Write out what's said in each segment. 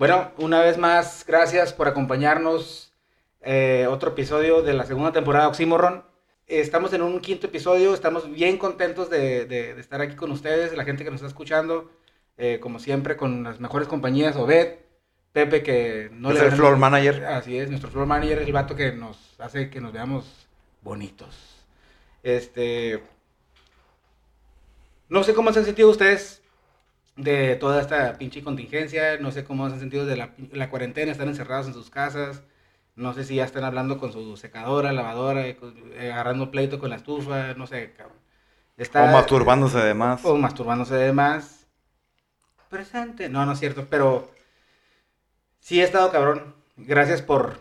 Bueno, una vez más, gracias por acompañarnos. eh, otro episodio de la segunda temporada de Oxymoron. Estamos en un quinto episodio, estamos bien contentos de, de- de estar aquí con ustedes, la gente que nos está escuchando, eh, como siempre, con las mejores compañías, Obed, Pepe, que no Es le el floor manager. Así es, nuestro floor manager es el vato que nos hace que nos veamos bonitos. Este. No sé cómo se han sentido ustedes de toda esta pinche contingencia. No sé cómo se han sentido de la, la cuarentena, estar encerrados en sus casas. No sé si ya están hablando con su secadora, lavadora, con- eh, agarrando pleito con la estufa. No sé, cabrón. Está- O masturbándose de más. o masturbándose de más. Presente. No, no es cierto, pero sí he estado cabrón. Gracias por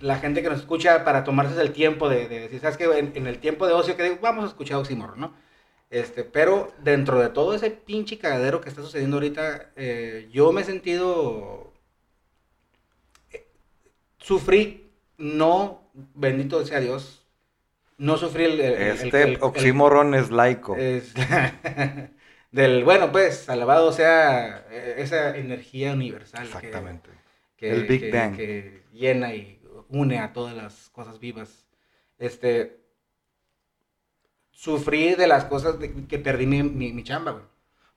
la gente que nos escucha para tomarse el tiempo de, de decir, ¿sabes qué? En, en el tiempo de ocio que digo, vamos a escuchar Oxymoron, ¿no? Este, pero dentro de todo ese pinche cagadero que está sucediendo ahorita, eh, yo me he sentido... eh, sufrí, no, bendito sea Dios, no sufrí el... el- Este el- el- oxímoron es laico. es- del bueno, pues, alabado sea eh, esa energía universal. que- Exactamente. Que, El Big que- Bang. que llena y une a todas las cosas vivas. Este. Sufrí de las cosas de- que perdí mi, mi, mi chamba, güey.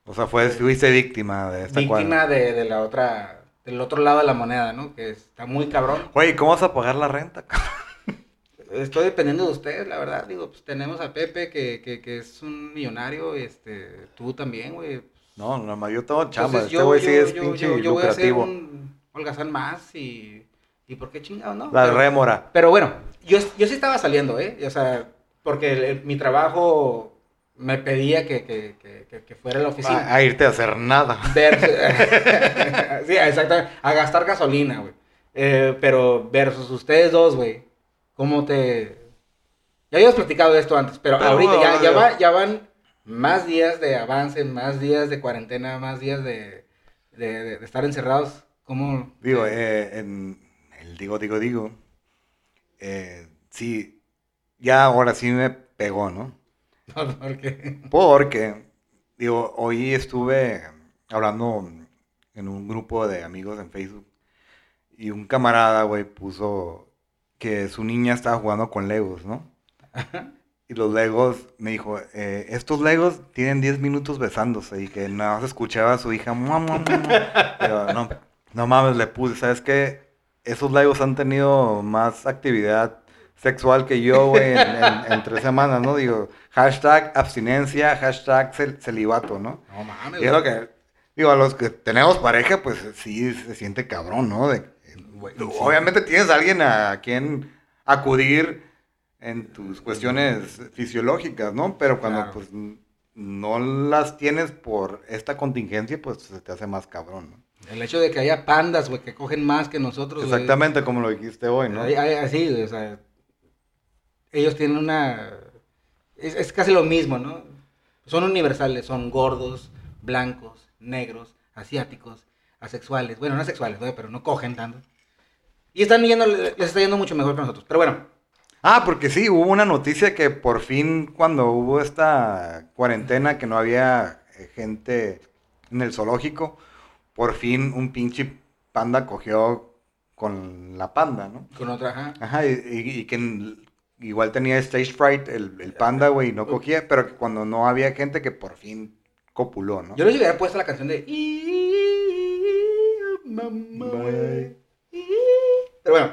O sea, fue, fuiste víctima de esta Víctima de, de la otra. Del otro lado de la moneda, ¿no? Que está muy cabrón. Oye, ¿cómo vas a pagar la renta? Estoy dependiendo de ustedes, la verdad. Digo, pues tenemos a Pepe, que, que, que es un millonario. Este, tú también, güey. No, no, yo tengo chamba. Entonces, este güey sí es pinche yo- yo voy a hacer lucrativo. un holgazán más y, y ¿por qué chingado, no? La pero, rémora. pero bueno, yo, yo sí estaba saliendo, ¿eh? O sea, porque el- el- mi trabajo me pedía que, que, que, que- fuera a la oficina. A, a irte a hacer nada. Versus- sí, exactamente, a gastar gasolina, güey. Eh, pero versus ustedes dos, güey, ¿cómo te...? Ya habíamos platicado de esto antes, pero, Pero, ahorita ya, ya, va- ya van más días de avance, más días de cuarentena, más días de, de- de- de estar encerrados. ¿Cómo...? Digo, eh, en el digo, digo, digo. eh, sí, ya ahora sí me pegó, ¿no? Porque... Porque, digo, hoy estuve hablando en un grupo de amigos en Facebook y un camarada, güey, puso que su niña estaba jugando con Legos, ¿no? Y los Legos, me dijo, eh, estos Legos tienen 10 minutos besándose y que nada más escuchaba a su hija, "Mua, mua, mua, mua". Pero no, no mames, le puse, ¿sabes qué? Esos Legos han tenido más actividad sexual que yo, güey, en, en- en tres semanas, ¿no? Digo, hashtag abstinencia, hashtag cel- celibato, ¿no? No mames, Y es lo que, digo, a los que tenemos pareja, pues sí se siente cabrón, ¿no? De, Güey, tú- sí. Obviamente tienes a alguien a quien acudir en tus cuestiones fisiológicas, ¿no? Pero cuando Claro. pues no las tienes por esta contingencia, pues se te hace más cabrón, ¿no? El hecho de que haya pandas, güey, que cogen más que nosotros. Exactamente como lo dijiste hoy, ¿no? Así, o sea, ellos tienen una... Es, es casi lo mismo, ¿no? Son universales, son gordos, blancos, negros, asiáticos, asexuales. Bueno, no asexuales, pero no cogen tanto. Y están yendo, les está yendo mucho mejor que nosotros. Pero bueno, Ah, porque sí, hubo una noticia que por fin cuando hubo esta cuarentena que no había eh, gente en el zoológico, por fin un pinche panda cogió con la panda, ¿no? con otra, ajá. Ajá, y, y- y que igual tenía stage fright el, el panda, güey, y no cogía, pero cuando no había gente que por fin copuló, ¿no? Yo les hubiera puesto la canción de... Mamá, Bye. Pero bueno,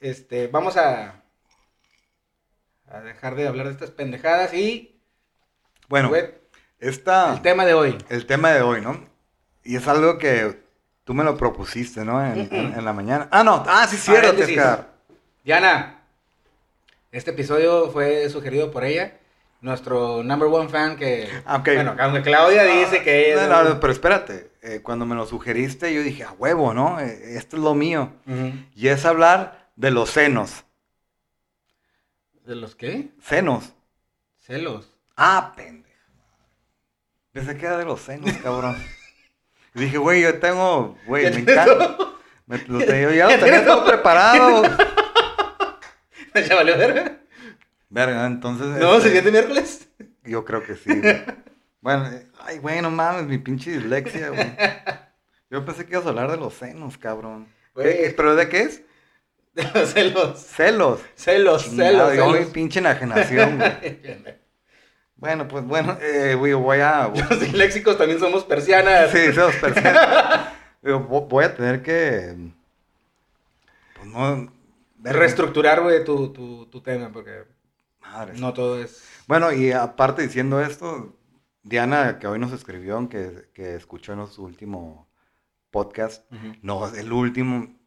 este, vamos a, a dejar de hablar de estas pendejadas y Bueno, esta, el tema de hoy. el tema de hoy, ¿no? Y es algo que tú me lo propusiste, ¿no? En, en- en la mañana. Ah, no, ah, sí, cierto. Diana, este episodio fue sugerido por ella, nuestro number one fan que... Ah. Bueno, aunque Claudia dice que No, no, no, pero espérate, eh, cuando me lo sugeriste yo dije, a huevo, ¿no? Eh, esto es lo mío. Y es hablar de los senos. ¿De los qué? Senos. Celos. Ah, pendejo. Pensé que era de los senos, cabrón. Dije, güey, yo tengo, güey, me encanta. Me, lo yo ya lo tenía todo preparado. ¿Ya valió verga? Verga, entonces. ¿No? este, ¿Siguiente miércoles? Yo creo que sí, güey. Bueno, eh, ay, güey, no mames, mi pinche dislexia, güey. Yo pensé que ibas a hablar de los senos, cabrón. Güey. ¿Qué- ¿Pero de qué es? celos. Celos. Celos, Chingado, celos, yo, celos. pinche enajenación, güey. Bueno, pues bueno, eh, güey, voy a... Los léxicos también somos persianas. Sí, celos. Digo, vo- voy a tener que... Pues no... Reestructurar, güey, tu, tu, tu tema, porque no todo es... Bueno, y aparte diciendo esto, Diana, que hoy nos escribió, que, que escuchó en su último podcast, no, el último,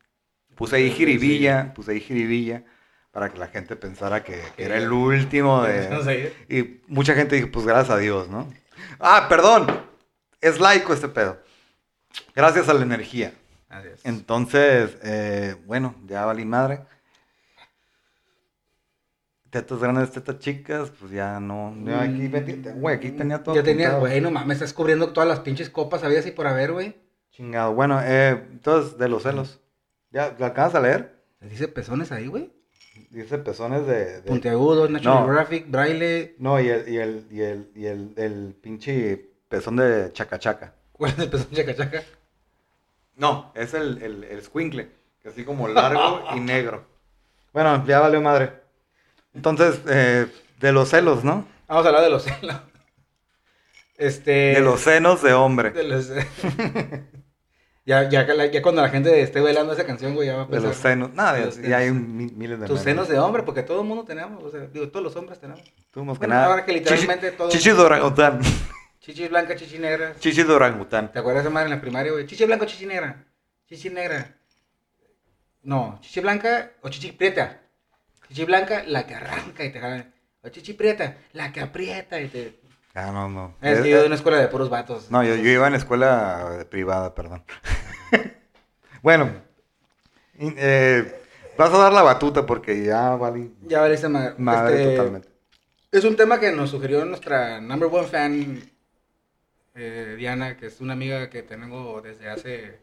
puse ahí jiribilla, puse ahí jiribilla, para que la gente pensara que, era el último de... Y mucha gente dijo, pues gracias a Dios, ¿no? Ah, perdón, es laico este pedo. Gracias a la energía. Entonces, eh, bueno, ya valí madre. Tetas grandes, tetas chicas, pues ya no. yo aquí, metí- güey, aquí tenía todo. Ya tenía, güey, no mames, estás cubriendo todas las pinches copas, había así por haber, güey. Chingado. Bueno, eh, entonces, de los celos. ¿Ya lo acabas de leer? Dice pezones ahí, güey. Dice pezones de. de- Puntiagudos, National No. Geographic, braille. No, y el, y el, y el, y el, el pinche pezón de chacachaca. ¿Cuál es el pezón chaca chaca? No, es el, el, el squinkle, que así como largo y negro. Bueno, ya valió madre. Entonces, eh, de los celos, ¿no? Vamos a hablar de los celos. Este. De los senos de hombre. de los- ya, ya, ya cuando la gente esté bailando esa canción, güey, ya va a De pensar. los senos. Nada, de los ya hay miles de Tus memes. senos de hombre, porque todo el mundo tenemos, o sea, digo, todos los hombres tenemos. Tuvimos que Bueno, nada. ahora que literalmente Chichi- todo- Chichis de orangután. Chichis blanca, chichi negra. Chichis de orangután. ¿Te acuerdas de madre en la primaria, güey? Chichi blanca o chichi negra. Chichi negra. No, chichi blanca o chichi prieta. Chichi blanca, la que arranca y te jala. O chichi prieta, la que aprieta y te. Ah, no, no. Es que yo de una escuela de puros vatos. No, yo, yo iba en escuela privada, perdón. bueno, eh, vas a dar la batuta porque ya valí Ya valiste madre. madre Este, totalmente. Es un tema que nos sugirió nuestra number one fan, eh, Diana, que es una amiga que tengo desde hace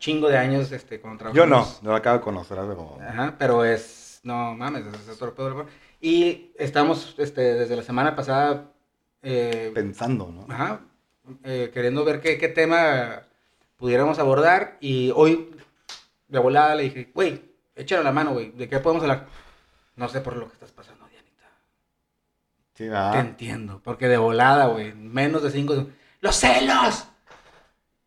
chingo de años, este, cuando Yo no, no la acabo de conocer hace como... Ajá, pero es, no mames, es otro pedo. Y estamos, este, desde la semana pasada, eh, Pensando, ¿no? ajá, eh, queriendo ver qué, qué tema pudiéramos abordar. Y hoy, de volada, le dije, güey, échale la mano, güey, ¿de qué podemos hablar? No sé por lo que estás pasando, Dianita. Sí, Te entiendo, porque de volada, güey, menos de cinco... ¡Los celos!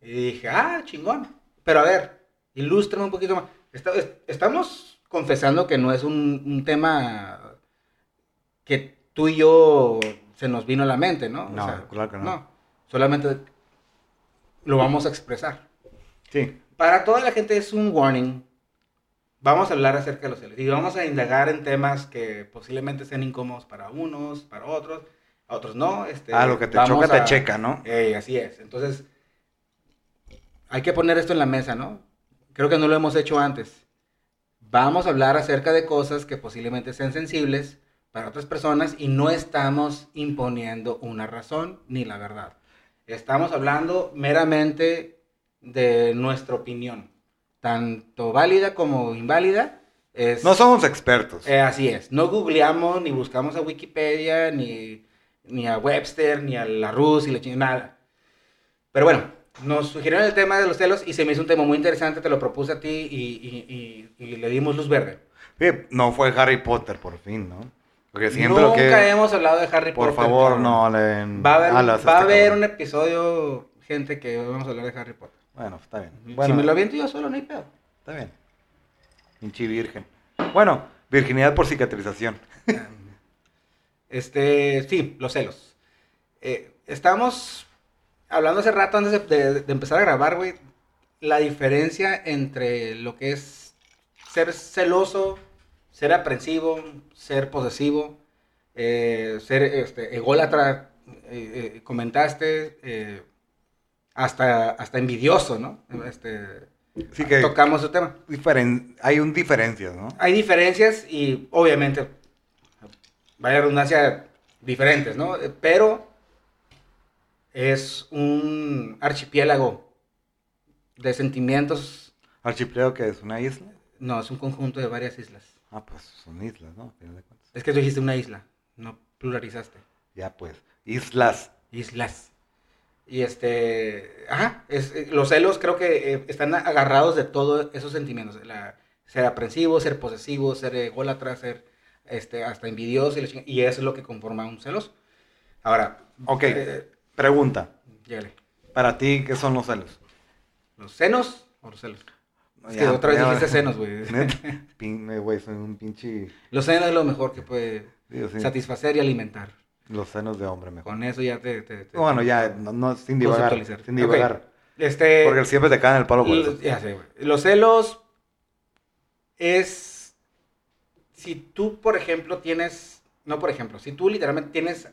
Y dije, ah, chingón. Pero a ver, ilústrame un poquito más. Está- estamos confesando que no es un, un tema que tú y yo se nos vino a la mente, ¿no? No, claro que no. solamente lo vamos a expresar. sí. Para toda la gente es un warning. Vamos a hablar acerca de los celos y vamos a indagar en temas que posiblemente sean incómodos para unos, para otros, a otros no. Este, Ah, lo que te choca te checa, ¿no? Ey, así es. Entonces, hay que poner esto en la mesa, ¿no? Creo que no lo hemos hecho antes. Vamos a hablar acerca de cosas que posiblemente sean sensibles para otras personas y no estamos imponiendo una razón ni la verdad. Estamos hablando meramente de nuestra opinión, tanto válida como inválida. Es, No somos expertos. eh, así es. No googleamos ni buscamos a Wikipedia, ni, ni a Webster, ni a la Rus y la nada. Pero bueno, nos sugirieron el tema de los celos y se me hizo un tema muy interesante, te lo propuse a ti y, y- y- y le dimos luz verde. Sí, no fue Harry Potter, por fin, ¿no? Porque siempre Nunca que... hemos hablado de Harry Por Potter. favor, cabrón. no le... Va a haber, alas va a este haber un episodio, gente, que vamos a hablar de Harry Potter. Bueno, está bien. si me lo aviento yo solo, no hay pedo. está bien. Pinche virgen. Bueno, virginidad por cicatrización. Este, sí, los celos. Eh, estamos hablando hace rato antes de, de- de empezar a grabar, güey, la diferencia entre lo que es ser celoso, ser aprensivo, ser posesivo, eh, ser este, ególatra, eh, eh, comentaste, eh, hasta, hasta envidioso, ¿no? Este, que Tocamos ese tema. diferen- hay un diferencias, ¿no? Hay diferencias y obviamente, vaya redundancia, diferentes, ¿no? Pero es un archipiélago de sentimientos. Archipiélago que es una isla. No, es un conjunto de varias islas. Ah, pues son islas, ¿no? Es que tú dijiste una isla, no pluralizaste. Ya pues, islas. Islas. Y este, ajá, es, eh, los celos creo que eh, están agarrados de todos esos sentimientos. La, ser aprensivo, ser posesivo, ser ególatra, ser este, hasta envidioso. Y, y eso es lo que conforma un celoso. Ahora, Ok, eh, pregunta. llégale. Para ti, ¿qué son los celos? ¿Los senos o los celos? Es que otra vez ya, dijiste senos, güey. Eh, güey, soy un pinche... Los senos es lo mejor que puede digo, sí, satisfacer y alimentar. los senos de hombre mejor. Con eso ya te... te- te- Bueno, ya, no, no, sin divagar. Sin divagar. Este... Porque siempre te caen el palo por eso. Ya sé, güey. Los celos es. Si tú, por ejemplo, tienes. No, por ejemplo, si tú literalmente tienes,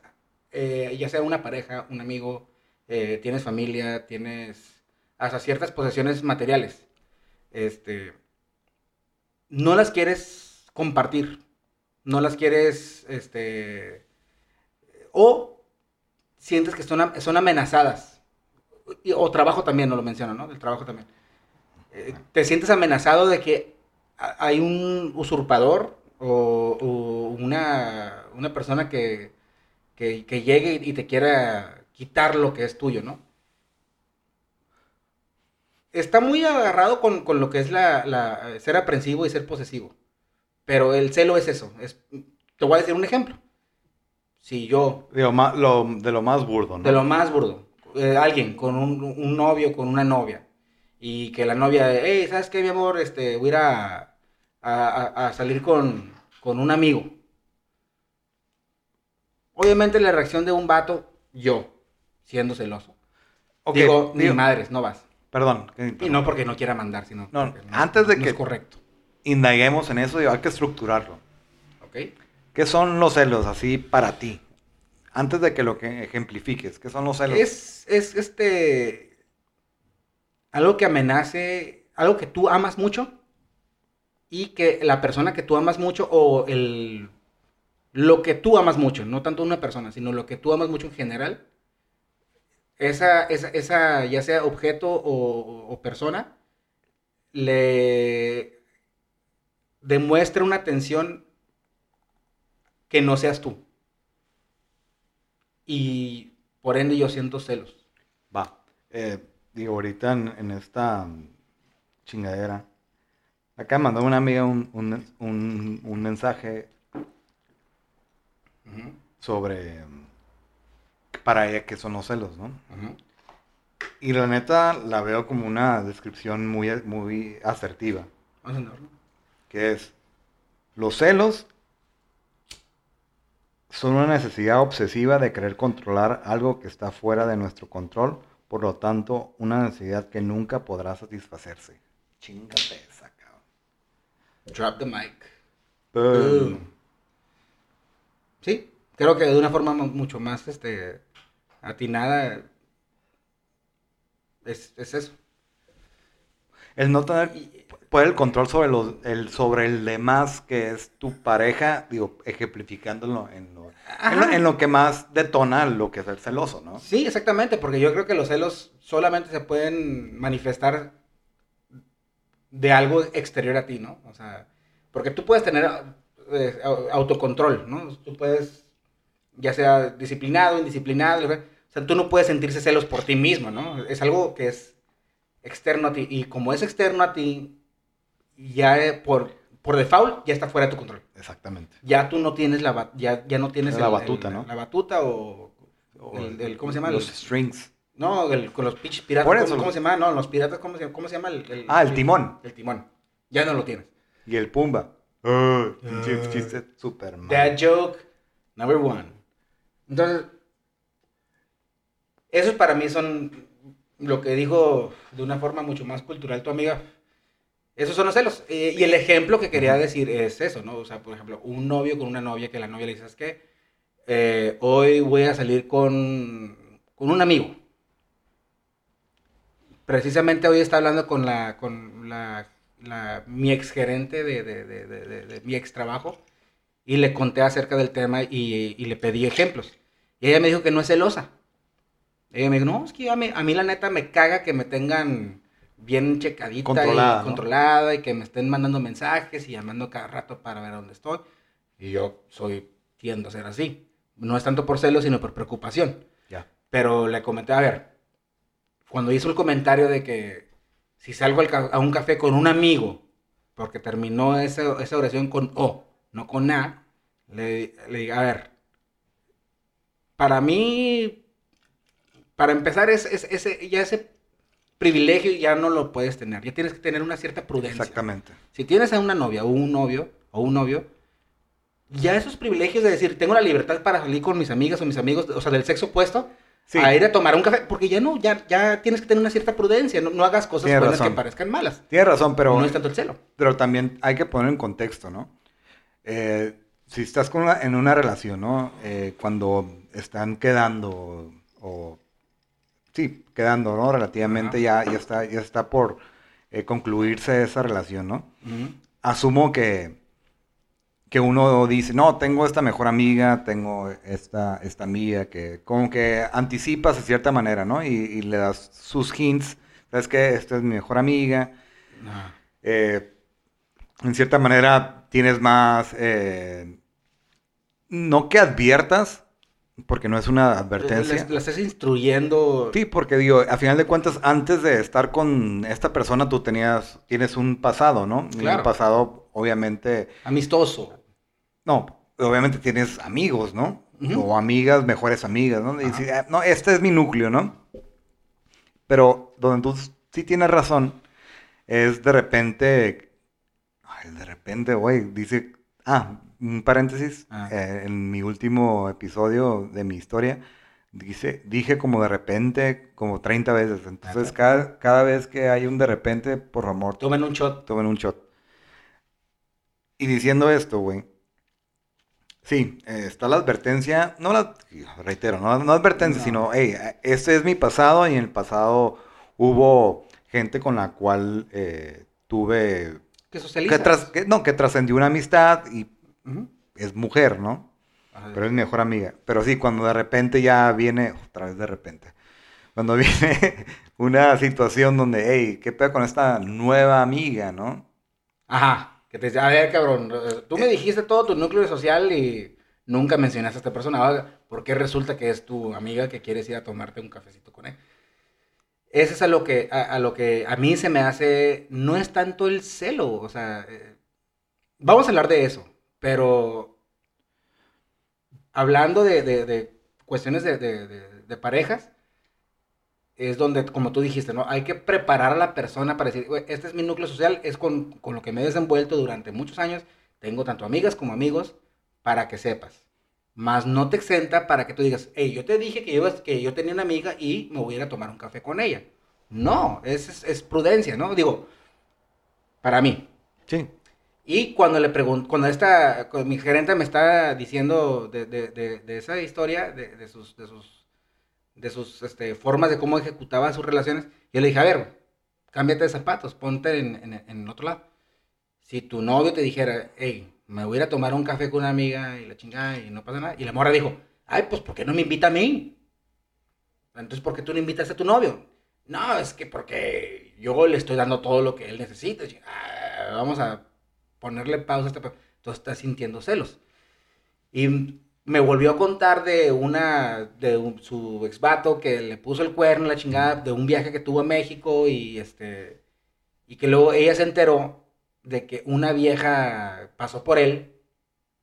eh, ya sea una pareja, un amigo, eh, tienes familia, tienes hasta ciertas posesiones materiales, este. No las quieres compartir. No las quieres, este. O sientes que son, son amenazadas. Y- o trabajo también, no lo menciono, ¿no? El trabajo también. Eh, te sientes amenazado de que ha- hay un usurpador o, o una, una persona que, que, que llegue y te quiera quitar lo que es tuyo, ¿no? Está muy agarrado con, con lo que es la, la- ser aprensivo y ser posesivo. Pero el celo es eso. Es, te voy a decir un ejemplo. Si yo lo, de lo más burdo, ¿no? de lo más burdo. Eh, alguien con un, un novio, con una novia. Y que la novia, hey, ¿sabes qué, mi amor? Este, voy a ir a, a- a- a salir con, con un amigo. Obviamente la reacción de un vato, yo, siendo celoso. Ok, digo, ni digo, madres, no vas. Perdón. Y no porque no quiera mandar, sino No, porque antes de no que- es correcto. Indaguemos en eso, digo, hay que estructurarlo. ¿Ok? ¿Qué son los celos así para ti? Antes de que lo que ejemplifiques, ¿qué son los celos? Es, es este. Algo que amenace. Algo que tú amas mucho. Y que la persona que tú amas mucho. O el. Lo que tú amas mucho. No tanto una persona, sino lo que tú amas mucho en general. Esa, esa, esa ya sea objeto o, persona. Le demuestra una atención que no seas tú. Y por ende yo siento celos. Va. Eh, digo, ahorita en, esta mm, chingadera, acá mandó una amiga un, un- un- un mensaje sobre mm, para ella qué son los celos, ¿no? Y la neta la veo como una descripción muy, muy asertiva, Vamos a entenderlo. que es, los celos son una necesidad obsesiva de querer controlar algo que está fuera de nuestro control, por lo tanto, una necesidad que nunca podrá satisfacerse. Chingate esa, cabrón. Drop the mic. Boom. Sí, creo que de una forma mu- mucho más este, atinada es, es eso. El no tener poder el control sobre los, el, sobre el demás que es tu pareja, digo, ejemplificándolo en lo, en lo, en lo que más detona lo que es el celoso, ¿no? Sí, exactamente, porque yo creo que los celos solamente se pueden manifestar de algo exterior a ti, ¿no? O sea, porque tú puedes tener eh, au- autocontrol, ¿no? Tú puedes, ya sea disciplinado, indisciplinado, o sea, tú no puedes sentirse celos por ti mismo, ¿no? Es algo que es externo a ti, y como es externo a ti, ya eh, por, por default ya está fuera de tu control. Exactamente. Ya tú no tienes la, ya, ya no tienes La el- batuta, el- ¿no? La batuta o, o el, el- ¿cómo se llama? Los El- strings. no, el- con los pinches piratas. ¿cómo, eso. cómo se llama? No, los piratas, ¿cómo se, cómo se llama? El, Ah, el timón. El timón. Ya no lo tienes. Y el pumba. Ah. chiste super mal. That joke, number one. Entonces, esos para mí son lo que dijo de una forma mucho más cultural tu amiga. Esos son los celos. Eh, y el ejemplo que quería decir es eso, ¿no? O sea, por ejemplo, un novio con una novia que la novia le dice, ¿sabes qué? Eh, hoy voy a salir con, con un amigo. Precisamente hoy está hablando con la, con la, la- mi ex gerente de, de- de- mi ex trabajo y le conté acerca del tema y, y le pedí ejemplos. Y ella me dijo que no es celosa. Ella me dijo, no, es que a mí, a mí la neta me caga que me tengan bien checadita Controlada, y ¿no? controlada y que me estén mandando mensajes y llamando cada rato para ver dónde estoy. Y yo soy, tiendo a ser así. No es tanto por celos, sino por preocupación. Ya. Pero le comenté, a ver, cuando hizo el comentario de que si salgo a un café con un amigo, porque terminó esa, esa oración con O, no con A, le, le digo, a ver, para mí, para empezar, es, es- ese, ya ese privilegio ya no lo puedes tener, ya tienes que tener una cierta prudencia. Exactamente. Si tienes a una novia o un novio o un novio, ya esos privilegios de decir, tengo la libertad para salir con mis amigas o mis amigos, o sea, del sexo opuesto, Sí. a ir a tomar un café, porque ya no, ya, ya tienes que tener una cierta prudencia, no, no hagas cosas Tienes buenas razón. que parezcan malas. Tienes razón, pero, no es tanto el celo. pero también hay que poner en contexto, ¿no? Eh, si estás con una- en una relación, ¿no? Eh, cuando están quedando o... Sí, quedando, ¿no? Relativamente ya, ya, está, ya está por eh, concluirse esa relación, ¿no? asumo que, que uno dice, no, tengo esta mejor amiga, tengo esta, esta amiga, que como que anticipas de cierta manera, ¿no? Y, y le das sus hints, ¿sabes qué? Esta es mi mejor amiga. Ajá. Eh, en cierta manera tienes más, eh, no que adviertas, porque no es una advertencia. La, estás instruyendo. Sí, porque digo, a final de cuentas, antes de estar con esta persona, tú tenías, tienes un pasado, ¿no? Claro. Un pasado, obviamente, Amistoso. No, obviamente tienes amigos, ¿no? O amigas, mejores amigas, ¿no? Y "Ah, no, este es mi núcleo, ¿no? Pero donde tú sí tienes razón, es de repente, ay, de repente, güey, dice, ah, un paréntesis, Ah. eh, en mi último episodio de mi historia, dice, dije como de repente, como 30 veces, entonces Ajá. cada, cada vez que hay un de repente, por amor, Tomen un shot. tomen un shot. Y diciendo esto, güey. Sí, eh, está la advertencia, no la, reitero, no, no advertencia, No. sino, hey, este es mi pasado y en el pasado hubo gente con la cual eh, tuve, Que tras- que- no, que trascendió una amistad y es mujer, ¿no? Ajá. Pero es mi mejor amiga. Pero sí, cuando de repente ya viene, otra vez de repente, cuando viene una situación donde, hey, ¿qué pedo con esta nueva amiga, no? Ajá. Que te dice, a ver, cabrón, eh, tú me dijiste todo tu núcleo social y nunca mencionaste a esta persona. Ahora, ¿Por qué resulta que es tu amiga que quieres ir a tomarte un cafecito con él? Ese es a lo que a, a lo que a mí se me hace, no es tanto el celo, o sea, eh, vamos a hablar de eso, pero hablando de, de- de cuestiones de- de parejas, es donde, como tú dijiste, ¿no? Hay que preparar a la persona para decir, "Güey, este es mi núcleo social, es con, con lo que me he desenvuelto durante muchos años, tengo tanto amigas como amigos, para que sepas. Más no te exenta para que tú digas, hey, yo te dije que yo, que yo tenía una amiga y me voy a ir a tomar un café con ella. No, es, es, es prudencia, ¿no? Digo, para mí. Sí. Y cuando le pregunto, cuando esta, cuando mi gerente me está diciendo de, de- de- de esa historia, de, de sus, de sus, de sus este, formas de cómo ejecutaba sus relaciones, yo le dije, a ver, cámbiate de zapatos, ponte en, en, otro lado. Si tu novio te dijera, hey, me voy a tomar un café con una amiga y la chingada y no pasa nada, y la morra dijo, ay, pues, ¿por qué no me invita a mí? Entonces, ¿por qué tú no invitas a tu novio? No, es que porque yo le estoy dando todo lo que él necesita. "Ah, vamos a ponerle pausa a este... pe-". Entonces estás sintiendo celos. Y me volvió a contar de una, de un- su ex vato que le puso el cuerno, la chingada, de un viaje que tuvo a México y este, y que luego ella se enteró de que una vieja pasó por él,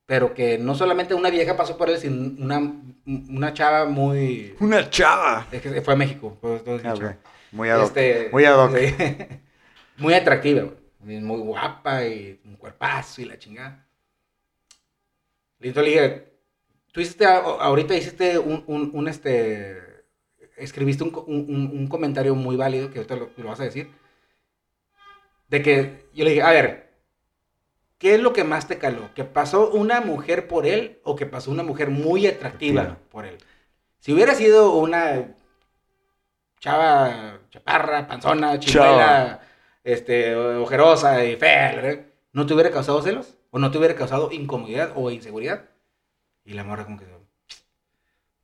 pero que no solamente una vieja pasó por él, sino una, una chava muy... Una chava. Es que fue a México. pues, es Ah, ok. Muy ad hoc. Este, Muy ad hoc. muy atractiva, güey. Muy guapa y un cuerpazo y la chingada. Listo, le dije, tú hiciste, ahorita hiciste un, un, un, este, escribiste un, un, comentario muy válido, que ahorita lo, lo vas a decir, de que yo le dije, a ver, ¿qué es lo que más te caló? ¿Que pasó una mujer por él o que pasó una mujer muy atractiva por él? Si hubiera sido una chava chaparra, panzona, chimuela, este, ojerosa y fea. ¿no te hubiera causado celos? ¿O no te hubiera causado incomodidad o inseguridad? Y la morra como que,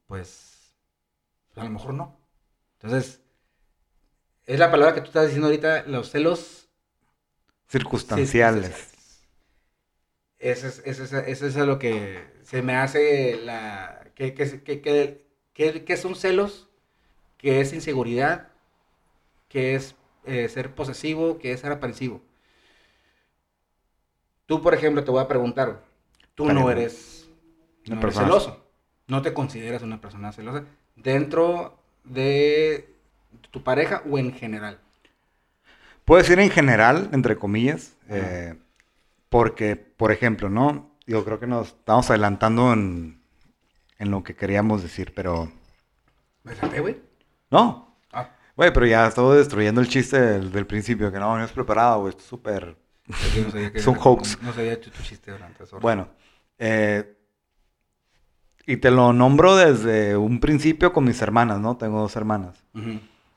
pues, a lo mejor no. Entonces, es la palabra que tú estás diciendo ahorita, los celos Circunstanciales. Eso es, eso es, eso es a lo que se me hace la... que, que, que, que, que- que son celos, que es inseguridad qué es eh, ser posesivo, qué es ser aprensivo. Tú, por ejemplo, te voy a preguntar, tú no eres, Una no eres celoso, no te consideras una persona celosa dentro de tu pareja o en general. Puedo decir en general, entre comillas, eh, porque, por ejemplo, ¿no? Yo creo que nos estamos adelantando en, en lo que queríamos decir, pero Bésate, güey. no. Ah, Güey, pero ya estoy destruyendo el chiste del, del principio, que no, no es preparado, güey, esto es súper... no sabía Es un hoax. No, sabía tu, tu chiste durante eso. Bueno, eh, y te lo nombro desde un principio con mis hermanas, ¿no? Tengo dos hermanas.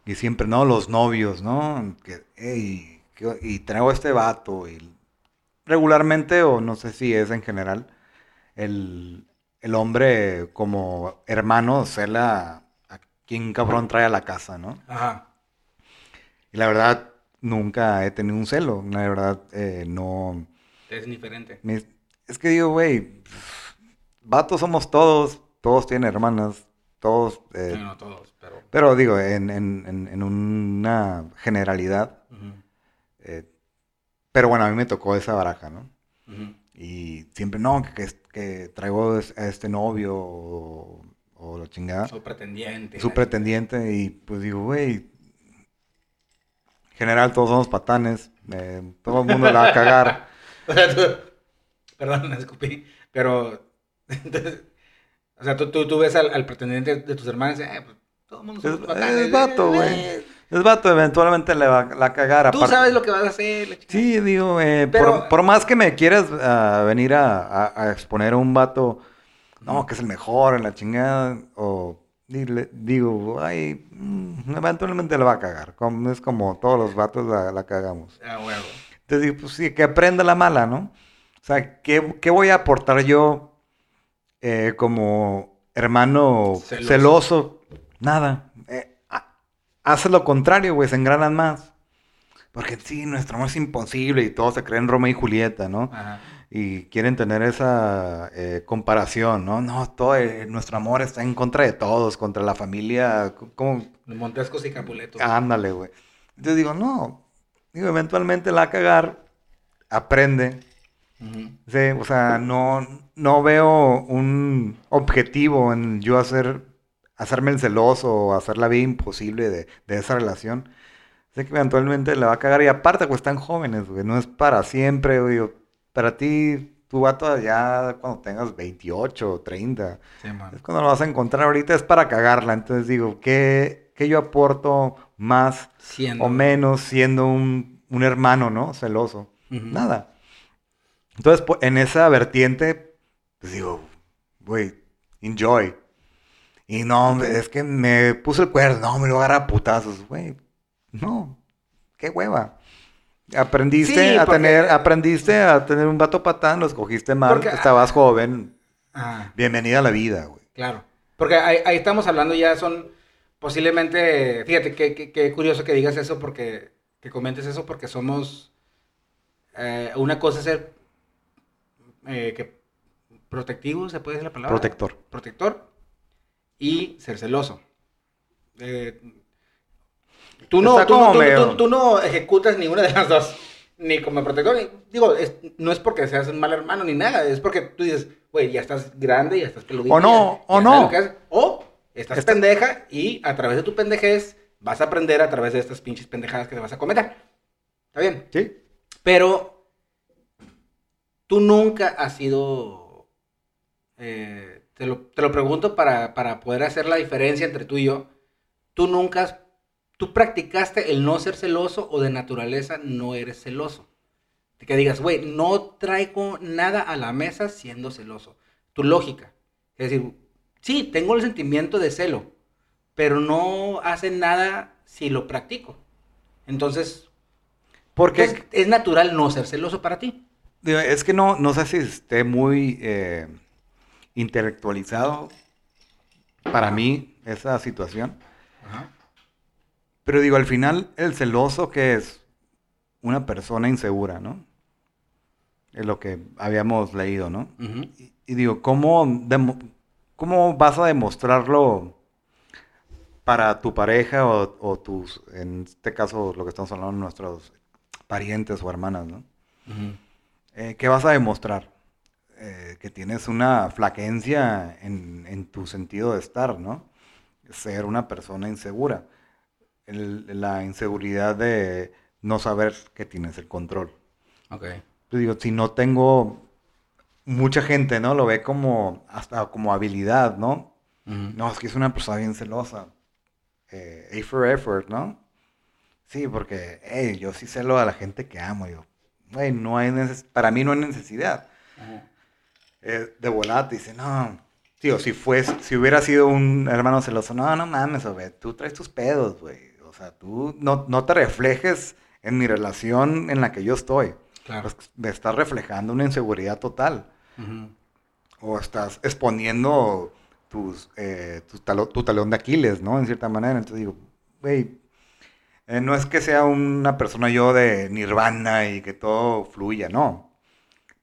Y siempre, ¿no? Los novios, ¿no? Que, "Ey, ¿qué- y traigo a este vato. Y regularmente, o no sé si es en general, el, el hombre como hermano cela a quien cabrón trae a la casa, ¿no? Ajá. Y la verdad, nunca he tenido un celo. La verdad, eh, no... Es diferente. me- es que digo, güey, vatos somos todos, todos tienen hermanas, todos... eh, No, no todos, pero. Pero digo, en, en- en- en una generalidad. Eh, pero bueno, a mí me tocó esa baraja, ¿no? Y siempre, no, que, que- que traigo a este novio o, o la chingada. Su pretendiente. Su pretendiente. Y pues digo, güey, en general todos somos patanes. eh, todo el mundo la va a cagar. O sea, tú. Perdón, me escupí. Pero. Entonces. O sea, tú, tú, tú ves al, al pretendiente de tus hermanos y dices, eh, pues todo el mundo Es, es vato, güey. eh. Es vato, eventualmente le va, la cagar. Tú sabes lo que vas a hacer. Sí, digo, eh, Pero- por, por más que me quieras ah, venir a, a- a exponer a un vato, no, que es el mejor en la chingada, o dile- digo, ay, mm, eventualmente le va a cagar. como- es como todos los vatos la, la cagamos. Ah, huevo. Entonces digo, pues sí, que aprenda la mala, ¿no? O sea, ¿qué, qué voy a aportar yo eh, como hermano Celoso. celoso? Nada. Eh, ha- hace lo contrario, güey, se engranan más. Porque sí, nuestro amor es imposible y todos se creen Romeo y Julieta, ¿no? Ajá. Y quieren tener esa eh, comparación, ¿no? No, todo eh, nuestro amor está en contra de todos, contra la familia, como Montescos y Capuletos. Ándale, güey. Entonces digo, no. Digo, eventualmente la va a cagar, aprende. Ujú. Sí, o sea, no, no veo un objetivo en yo hacer, hacerme el celoso o hacer la vida imposible de, de esa relación. Sé que eventualmente la va a cagar y aparte, pues están jóvenes, güey. No es para siempre, güey. Para ti, tu vato ya cuando tengas 28 o 30. Sí. Es cuando lo vas a encontrar ahorita, es para cagarla. Entonces digo, ¿qué, qué yo aporto más Siendo. o menos siendo un, un hermano, ¿no? Celoso. Ujú. Nada. Entonces, en esa vertiente, pues digo, güey, enjoy. Y no, es que me puso el cuerno, no, me lo agarra a putazos, güey. No, qué hueva. Aprendiste Sí, a porque- tener, aprendiste a tener un vato patán, lo escogiste mal, Porque- estabas joven. Ah, Bienvenida a la vida, güey. claro. Porque ahí, ahí estamos hablando ya son posiblemente, fíjate, qué, qué- qué curioso que digas eso porque, que comentes eso porque somos, eh, una cosa es ser, eh, que protectivo, ¿se puede decir la palabra? Protector. Protector y ser celoso. Eh, tú, no, tú, no, tú- no ejecutas ninguna de las dos. Ni como protector, ni- digo, es- no es porque seas un mal hermano ni nada, es porque tú dices, güey, ya estás grande, ya estás peludito. O no, ya- o ya no. O estás Está- pendeja y a través de tu pendejez vas a aprender a través de estas pinches pendejadas que te vas a cometer. ¿Está bien? ¿Sí? Pero tú nunca has sido. eh, te, lo, te lo pregunto para, para poder hacer la diferencia entre tú y yo. Tú nunca has- Tú practicaste el no ser celoso o de naturaleza no eres celoso. Que digas, güey, no traigo nada a la mesa siendo celoso. Tu lógica. Es decir, sí, tengo el sentimiento de celo, pero no hace nada si lo practico. Entonces, Porque es, es natural no ser celoso para ti. Es que no, no sé si esté muy eh, intelectualizado para mí esa situación. Pero digo, al final, el celoso que es una persona insegura, ¿no? Es lo que habíamos leído, ¿no? Y, y digo, ¿cómo, ¿cómo vas a demostrarlo para tu pareja o, o tus, en este caso lo que estamos hablando, nuestros parientes o hermanas, ¿no? Eh, ¿Qué vas a demostrar? Eh, que tienes una flaquencia en, en, tu sentido de estar, ¿no? Ser una persona insegura. El, la inseguridad de no saber que tienes el control. Ok. Yo digo, si no tengo, mucha gente, ¿no? Lo ve como, hasta como habilidad, ¿no? Uh -huh. No, es que es una persona bien celosa. Eh, A for effort, ¿no? Sí, porque, hey, yo sí celo a la gente que amo. Yo, güey, no hay para mí no hay necesidad. Eh, de volada te dice, no, tío, si fuese, si hubiera sido un hermano celoso, no, no mames, güey, tú traes tus pedos, güey. O sea, tú no, no te reflejes en mi relación en la que yo estoy. Claro. Pues, me estás reflejando una inseguridad total. Uh -huh. O estás exponiendo tus, eh, tu, talo, tu, talón de Aquiles, ¿no? En cierta manera. Entonces digo, güey, eh, no es que sea una persona yo de nirvana y que todo fluya, no.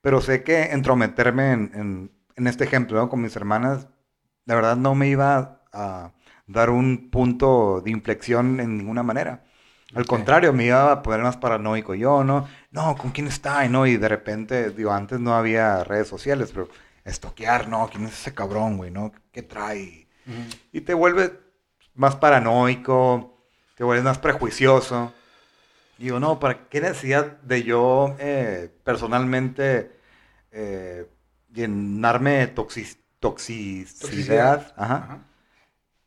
Pero sé que entrometerme en, en, en este ejemplo ¿no? con mis hermanas, de verdad no me iba a dar un punto de inflexión en ninguna manera. Al okay. contrario, me iba a poner más paranoico yo, ¿no? No, ¿con quién está? ¿no? Y de repente, digo, antes no había redes sociales, pero estoquear, ¿no? ¿Quién es ese cabrón, güey, no? ¿Qué trae? Uh -huh. Y te vuelves más paranoico, te vuelves más prejuicioso. Digo, no, ¿para qué necesidad de yo eh, personalmente eh, llenarme de toxic toxicidad? toxicidad. Ajá. Ajá.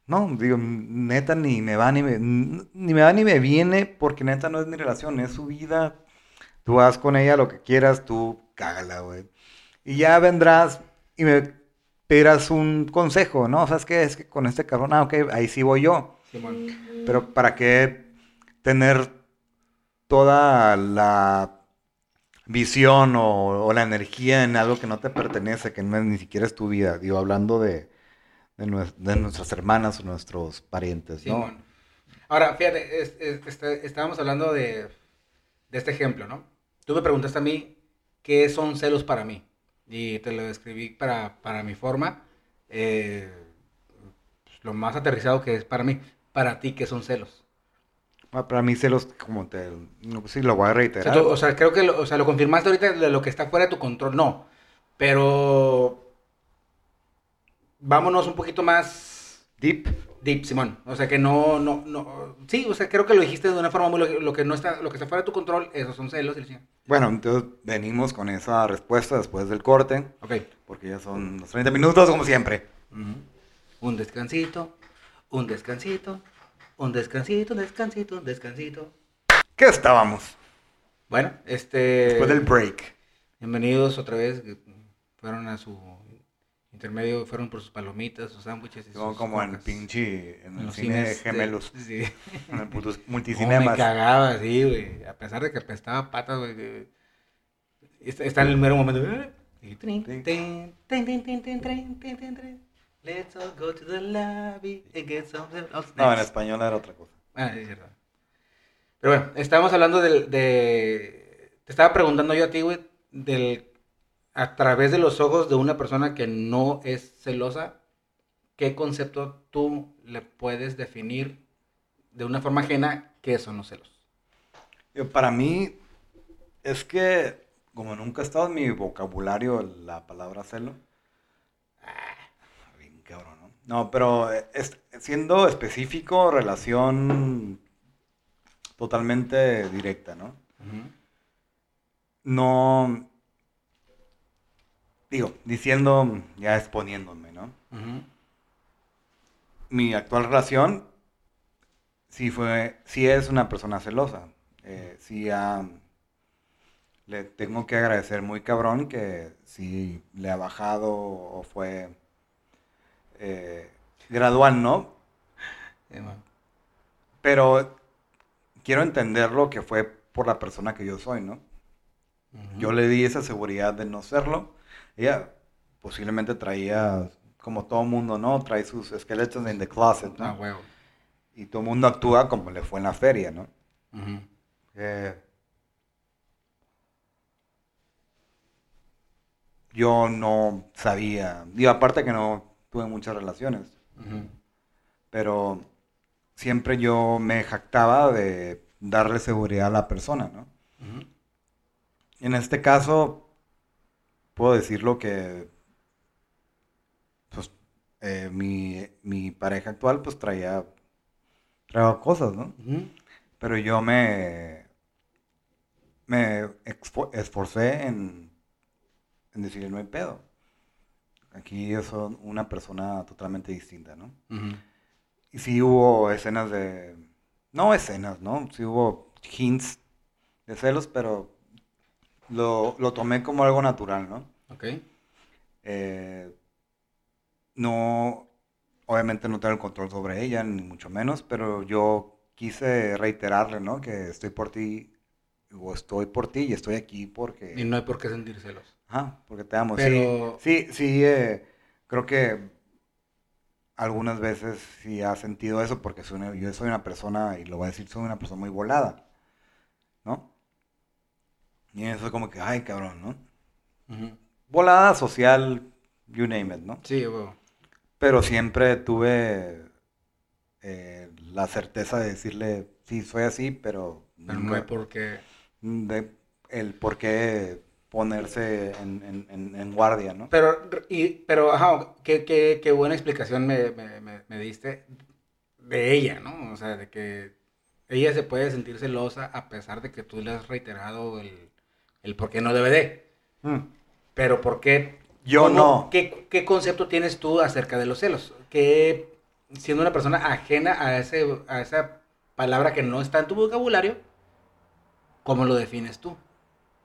No, digo, neta ni me va ni me, ni me va ni me viene porque neta no es mi relación, es su vida. Tú haz con ella lo que quieras, tú cágala, güey. Y ya vendrás y me pedirás un consejo, ¿no? O sea, es que es que con este cabrón, ah, ok, ahí sí voy yo. Bueno. Pero ¿para qué tener toda la visión o, o, la energía en algo que no te pertenece, que no es, ni siquiera es tu vida? Digo, hablando de, de, de nuestras hermanas o nuestros parientes, ¿no? Bueno. Ahora, fíjate, es, es, este, estábamos hablando de, de este ejemplo, ¿no? Tú me preguntaste a mí qué son celos para mí y te lo describí para, para mi forma, eh, pues, lo más aterrizado que es para mí. Para ti, ¿qué son celos? Ah, Para mí celos, como te... No, pues sí, lo voy a reiterar. O sea, tú, o sea creo que lo, o sea, lo confirmaste ahorita de lo que está fuera de tu control. No, pero... Vámonos un poquito más... Deep. Deep, Simón. O sea, que no, no, no... Sí, o sea, creo que lo dijiste de una forma muy... Lo, lo que, no está, lo que está fuera de tu control, esos son celos. Y bueno, entonces venimos con esa respuesta después del corte. Ok. Porque ya son los 30 minutos, como siempre. Uh -huh. Un descansito, un descansito, un descansito, un descansito, un descansito. ¿Qué estábamos? Bueno, este... Después del break. Bienvenidos otra vez. Fueron a su intermedio, fueron por sus palomitas, sus sándwiches Como, sus como en cocas. pinche, en, En el cine cines, gemelos. Sí. En el puto multicinemas. me cagaba, sí, güey. A pesar de que apestaba patas, güey. Está, está en el mero momento. Y trin, trin, trin. Let's all go to the lobby and get some of No, en español era otra cosa. Ah, sí, es cierto. Pero bueno, estábamos hablando del, de... Te estaba preguntando yo a ti, güey, del... A través de los ojos de una persona que no es celosa, ¿qué concepto tú le puedes definir de una forma ajena qué son los celos? Yo, Para mí, es que como nunca ha estado en mi vocabulario la palabra celo, ¿no? Pero eh, es- siendo específico, relación totalmente directa, ¿no? No, digo, diciendo, ya exponiéndome, ¿no? Mi actual relación sí fue, sí es una persona celosa. Eh, sí ha- le tengo que agradecer muy cabrón que sí le ha bajado o fue eh, gradual, ¿no? Sí. Pero quiero entenderlo que fue por la persona que yo soy, ¿no? Yo le di esa seguridad de no serlo. Ella posiblemente traía, como todo mundo, ¿no? Trae sus esqueletos en the closet, ¿no? Ah, huevo. Y todo el mundo actúa como le fue en la feria, ¿no? Eh, yo no sabía, digo, aparte que no tuve muchas relaciones, pero siempre yo me jactaba de darle seguridad a la persona, ¿no? En este caso, puedo decirlo que pues, eh, mi, mi pareja actual pues traía, traía cosas, ¿no? Pero yo me, me esforcé en, en decirle no hay pedo. Aquí yo soy una persona totalmente distinta, ¿no? Y sí hubo escenas de... No escenas, ¿no? Sí hubo hints de celos, pero lo, lo tomé como algo natural, ¿no? Ok. Eh, no, obviamente no tengo el control sobre ella, ni mucho menos, pero yo quise reiterarle, ¿no? Que estoy por ti, o estoy por ti y estoy aquí porque... Y no hay por qué sentir celos. Ajá, porque te amo. Sí, Pero- Sí, sí, eh, creo que algunas veces sí ha sentido eso porque soy una- yo soy una persona, y lo voy a decir, soy una persona muy volada, ¿no? Y eso es como que, ay, cabrón, ¿no? Volada social, you name it, ¿no? Sí, huevo. Pero siempre tuve eh, la certeza de decirle, sí, soy así, pero, Pero no nunca- hay por qué. de el por qué ponerse en, en- en- guardia, ¿no? Pero, y, pero, ajá, qué, qué, qué buena explicación me, me, me, me diste de ella, ¿no? O sea, de que ella se puede sentir celosa a pesar de que tú le has reiterado el, el por qué no debe de. Mm. Pero ¿por qué? Yo no. ¿qué, ¿Qué concepto tienes tú acerca de los celos? ¿Qué, siendo una persona ajena a, ese, a esa palabra que no está en tu vocabulario, ¿cómo lo defines tú?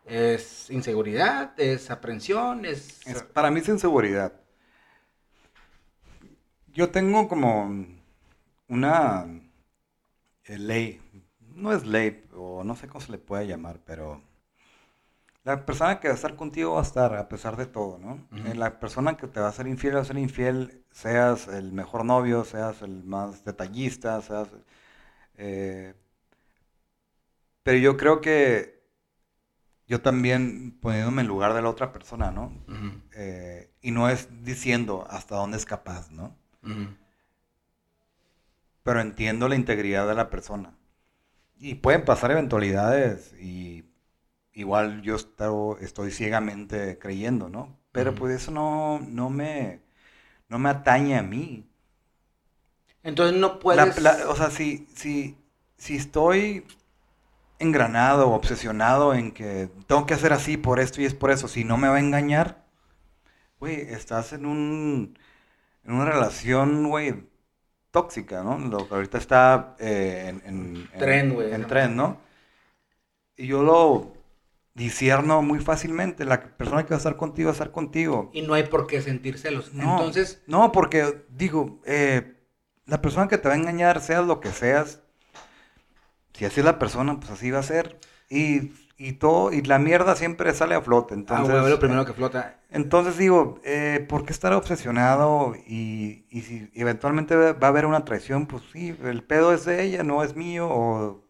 ¿Es inseguridad? ¿Es aprensión? ¿Es...? Es- para mí es inseguridad. Yo tengo como una eh, ley, no es ley, o no sé cómo se le puede llamar, pero la persona que va a estar contigo va a estar a pesar de todo, ¿no? Eh, La persona que te va a ser infiel va a ser infiel, seas el mejor novio, seas el más detallista, seas... eh, pero yo creo que yo también poniéndome en lugar de la otra persona, ¿no? Eh, y no es diciendo hasta dónde es capaz, ¿no? Pero entiendo la integridad de la persona. Y pueden pasar eventualidades y igual yo esto- estoy ciegamente creyendo, ¿no? Pero pues eso no, no me, no me atañe a mí. Entonces no La- puedes... la- o sea, si, si, si estoy engranado o obsesionado en que tengo que hacer así por esto y es por eso, si no me va a engañar, güey, estás en un en una relación, güey, tóxica, ¿no? Lo que ahorita está eh, en, en, en- Tren, güey. En tren, ¿no? Y yo lo disierno muy fácilmente. La persona que va a estar contigo va a estar contigo. Y no hay por qué sentir celos. No, Entonces, no, porque digo, eh, la persona que te va a engañar, seas lo que seas, si así es la persona, pues así va a ser. Y, y todo, y la mierda siempre sale a flote. ah, Entonces, güey, lo primero que flota. entonces digo, eh, ¿por qué estar obsesionado? Y, y si eventualmente va a haber una traición, pues sí, el pedo es de ella, no es mío. O...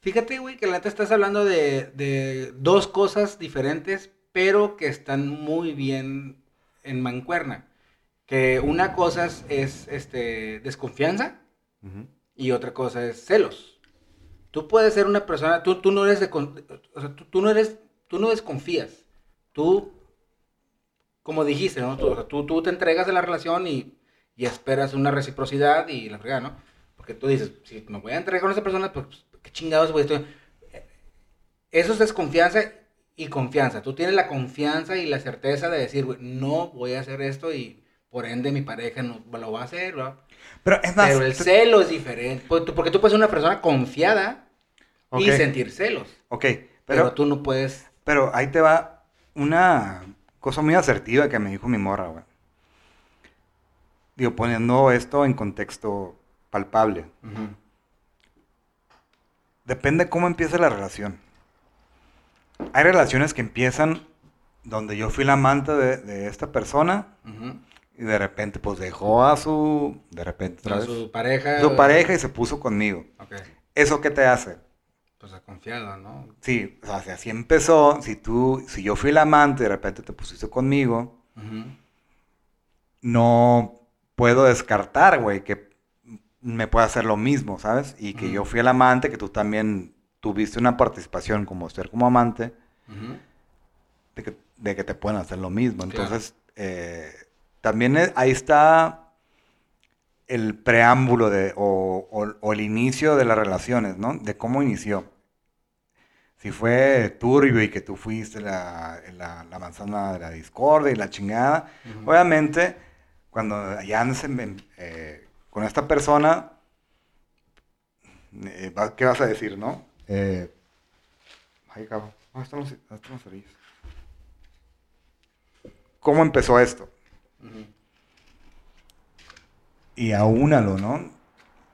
Fíjate, güey, que la neta estás hablando de, de dos cosas diferentes, pero que están muy bien en mancuerna. Que una cosa es, es, este, desconfianza y otra cosa es celos. Tú puedes ser una persona, tú, tú no eres de, o sea, tú, tú no eres, tú no desconfías. Tú, como dijiste, ¿no? Tú, o sea, tú, tú te entregas a la relación y, y esperas una reciprocidad y la fregada, ¿no? Porque tú dices, si me voy a entregar con esa persona, pues, qué chingados, güey. Estoy- Eso es desconfianza y confianza. Tú tienes la confianza y la certeza de decir, güey, no voy a hacer esto y por ende mi pareja no lo va a hacer, ¿no? Pero es más, Pero el celo es diferente. Tú- porque tú puedes ser una persona confiada y sentir celos. ok, Pero, pero, tú no puedes. pero ahí te va una cosa muy asertiva que me dijo mi morra, güey. Digo, poniendo esto en contexto palpable. Depende cómo empiece la relación. Hay relaciones que empiezan donde yo fui la amante de, de esta persona y de repente pues dejó a su, de repente A su pareja. su pareja y se puso conmigo. Ok. ¿Eso qué te hace? Pues ha confiado, ¿no? Sí, o sea, si así empezó, si tú, si yo fui el amante y de repente te pusiste conmigo, no puedo descartar, güey, que me pueda hacer lo mismo, ¿sabes? Y que yo fui el amante, que tú también tuviste una participación como ser como amante, de que, de que te pueden hacer lo mismo. Claro. Entonces, eh, también es- ahí está el preámbulo de, o, o- o el inicio de las relaciones, ¿no? De cómo inició. Si fue turbio y que tú fuiste la, la- la manzana de la discordia y la chingada, obviamente, cuando ya en- eh, con esta persona, eh, ¿qué vas a decir, no? Eh, ay, cabrón, ¿dónde están los, dónde están los cerillos? ¿Cómo empezó esto? Y aúnalo, ¿no?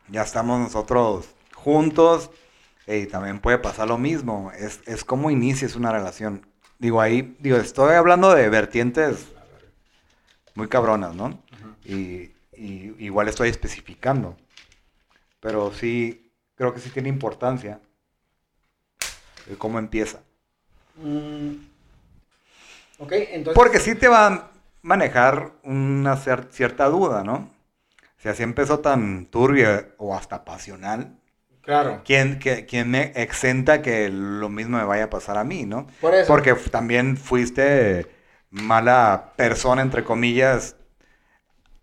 Ya estamos nosotros juntos y también puede pasar lo mismo. Es, es como inicias una relación. Digo, ahí, digo, estoy hablando de vertientes muy cabronas, ¿no? Y, y igual estoy especificando. Pero sí, creo que sí tiene importancia el cómo empieza. Mm. Ok, entonces. Porque sí te va a manejar una cierta duda, ¿no? Si así empezó tan turbia o hasta pasional, Claro. ¿quién, que- quién me exenta que lo mismo me vaya a pasar a mí, ¿no? Por eso. Porque también fuiste mala persona, entre comillas,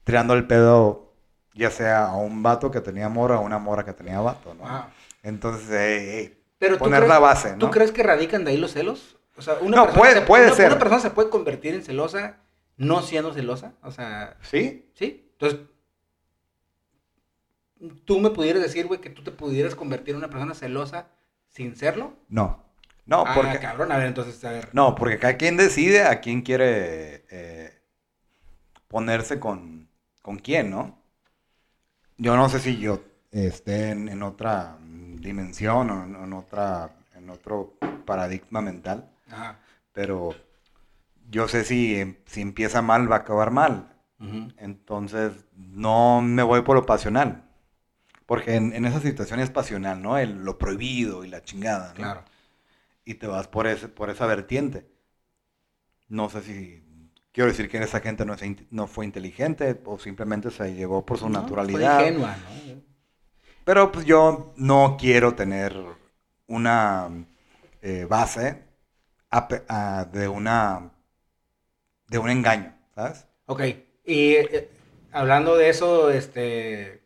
tirando el pedo, ya sea a un vato que tenía mora o a una mora que tenía vato, ¿no? Ajá. Entonces, eh, eh, Pero ¿tú poner crees- la base, ¿no? ¿Tú crees que radican de ahí los celos? O sea, una No, persona puede- se, puede una- ser. Una persona se puede convertir en celosa no siendo celosa. O sea, ¿Sí? ¿sí? Entonces, ¿tú me pudieras decir, güey, que tú te pudieras convertir en una persona celosa sin serlo? No. No, ah, porque... cabrón, a ver, entonces, a ver. No, porque cada quien decide a quién quiere eh, ponerse con, con quién, ¿no? Yo no sé si yo esté en, en otra dimensión o en, en otra, en otro paradigma mental, Ajá. pero yo sé si, si empieza mal va a acabar mal. Entonces no me voy por lo pasional. Porque en, en esa situación es pasional, ¿no? El, lo prohibido y la chingada, ¿no? Claro. y te vas por, ese, por esa vertiente. No sé si quiero decir que esa gente no, es in- no fue inteligente o simplemente se llevó por su No, naturalidad. Fue ingenua, ¿no? Pero pues yo no quiero tener una eh, base a pe- a- de una de un engaño, ¿sabes? Ok, y eh, hablando de eso, este,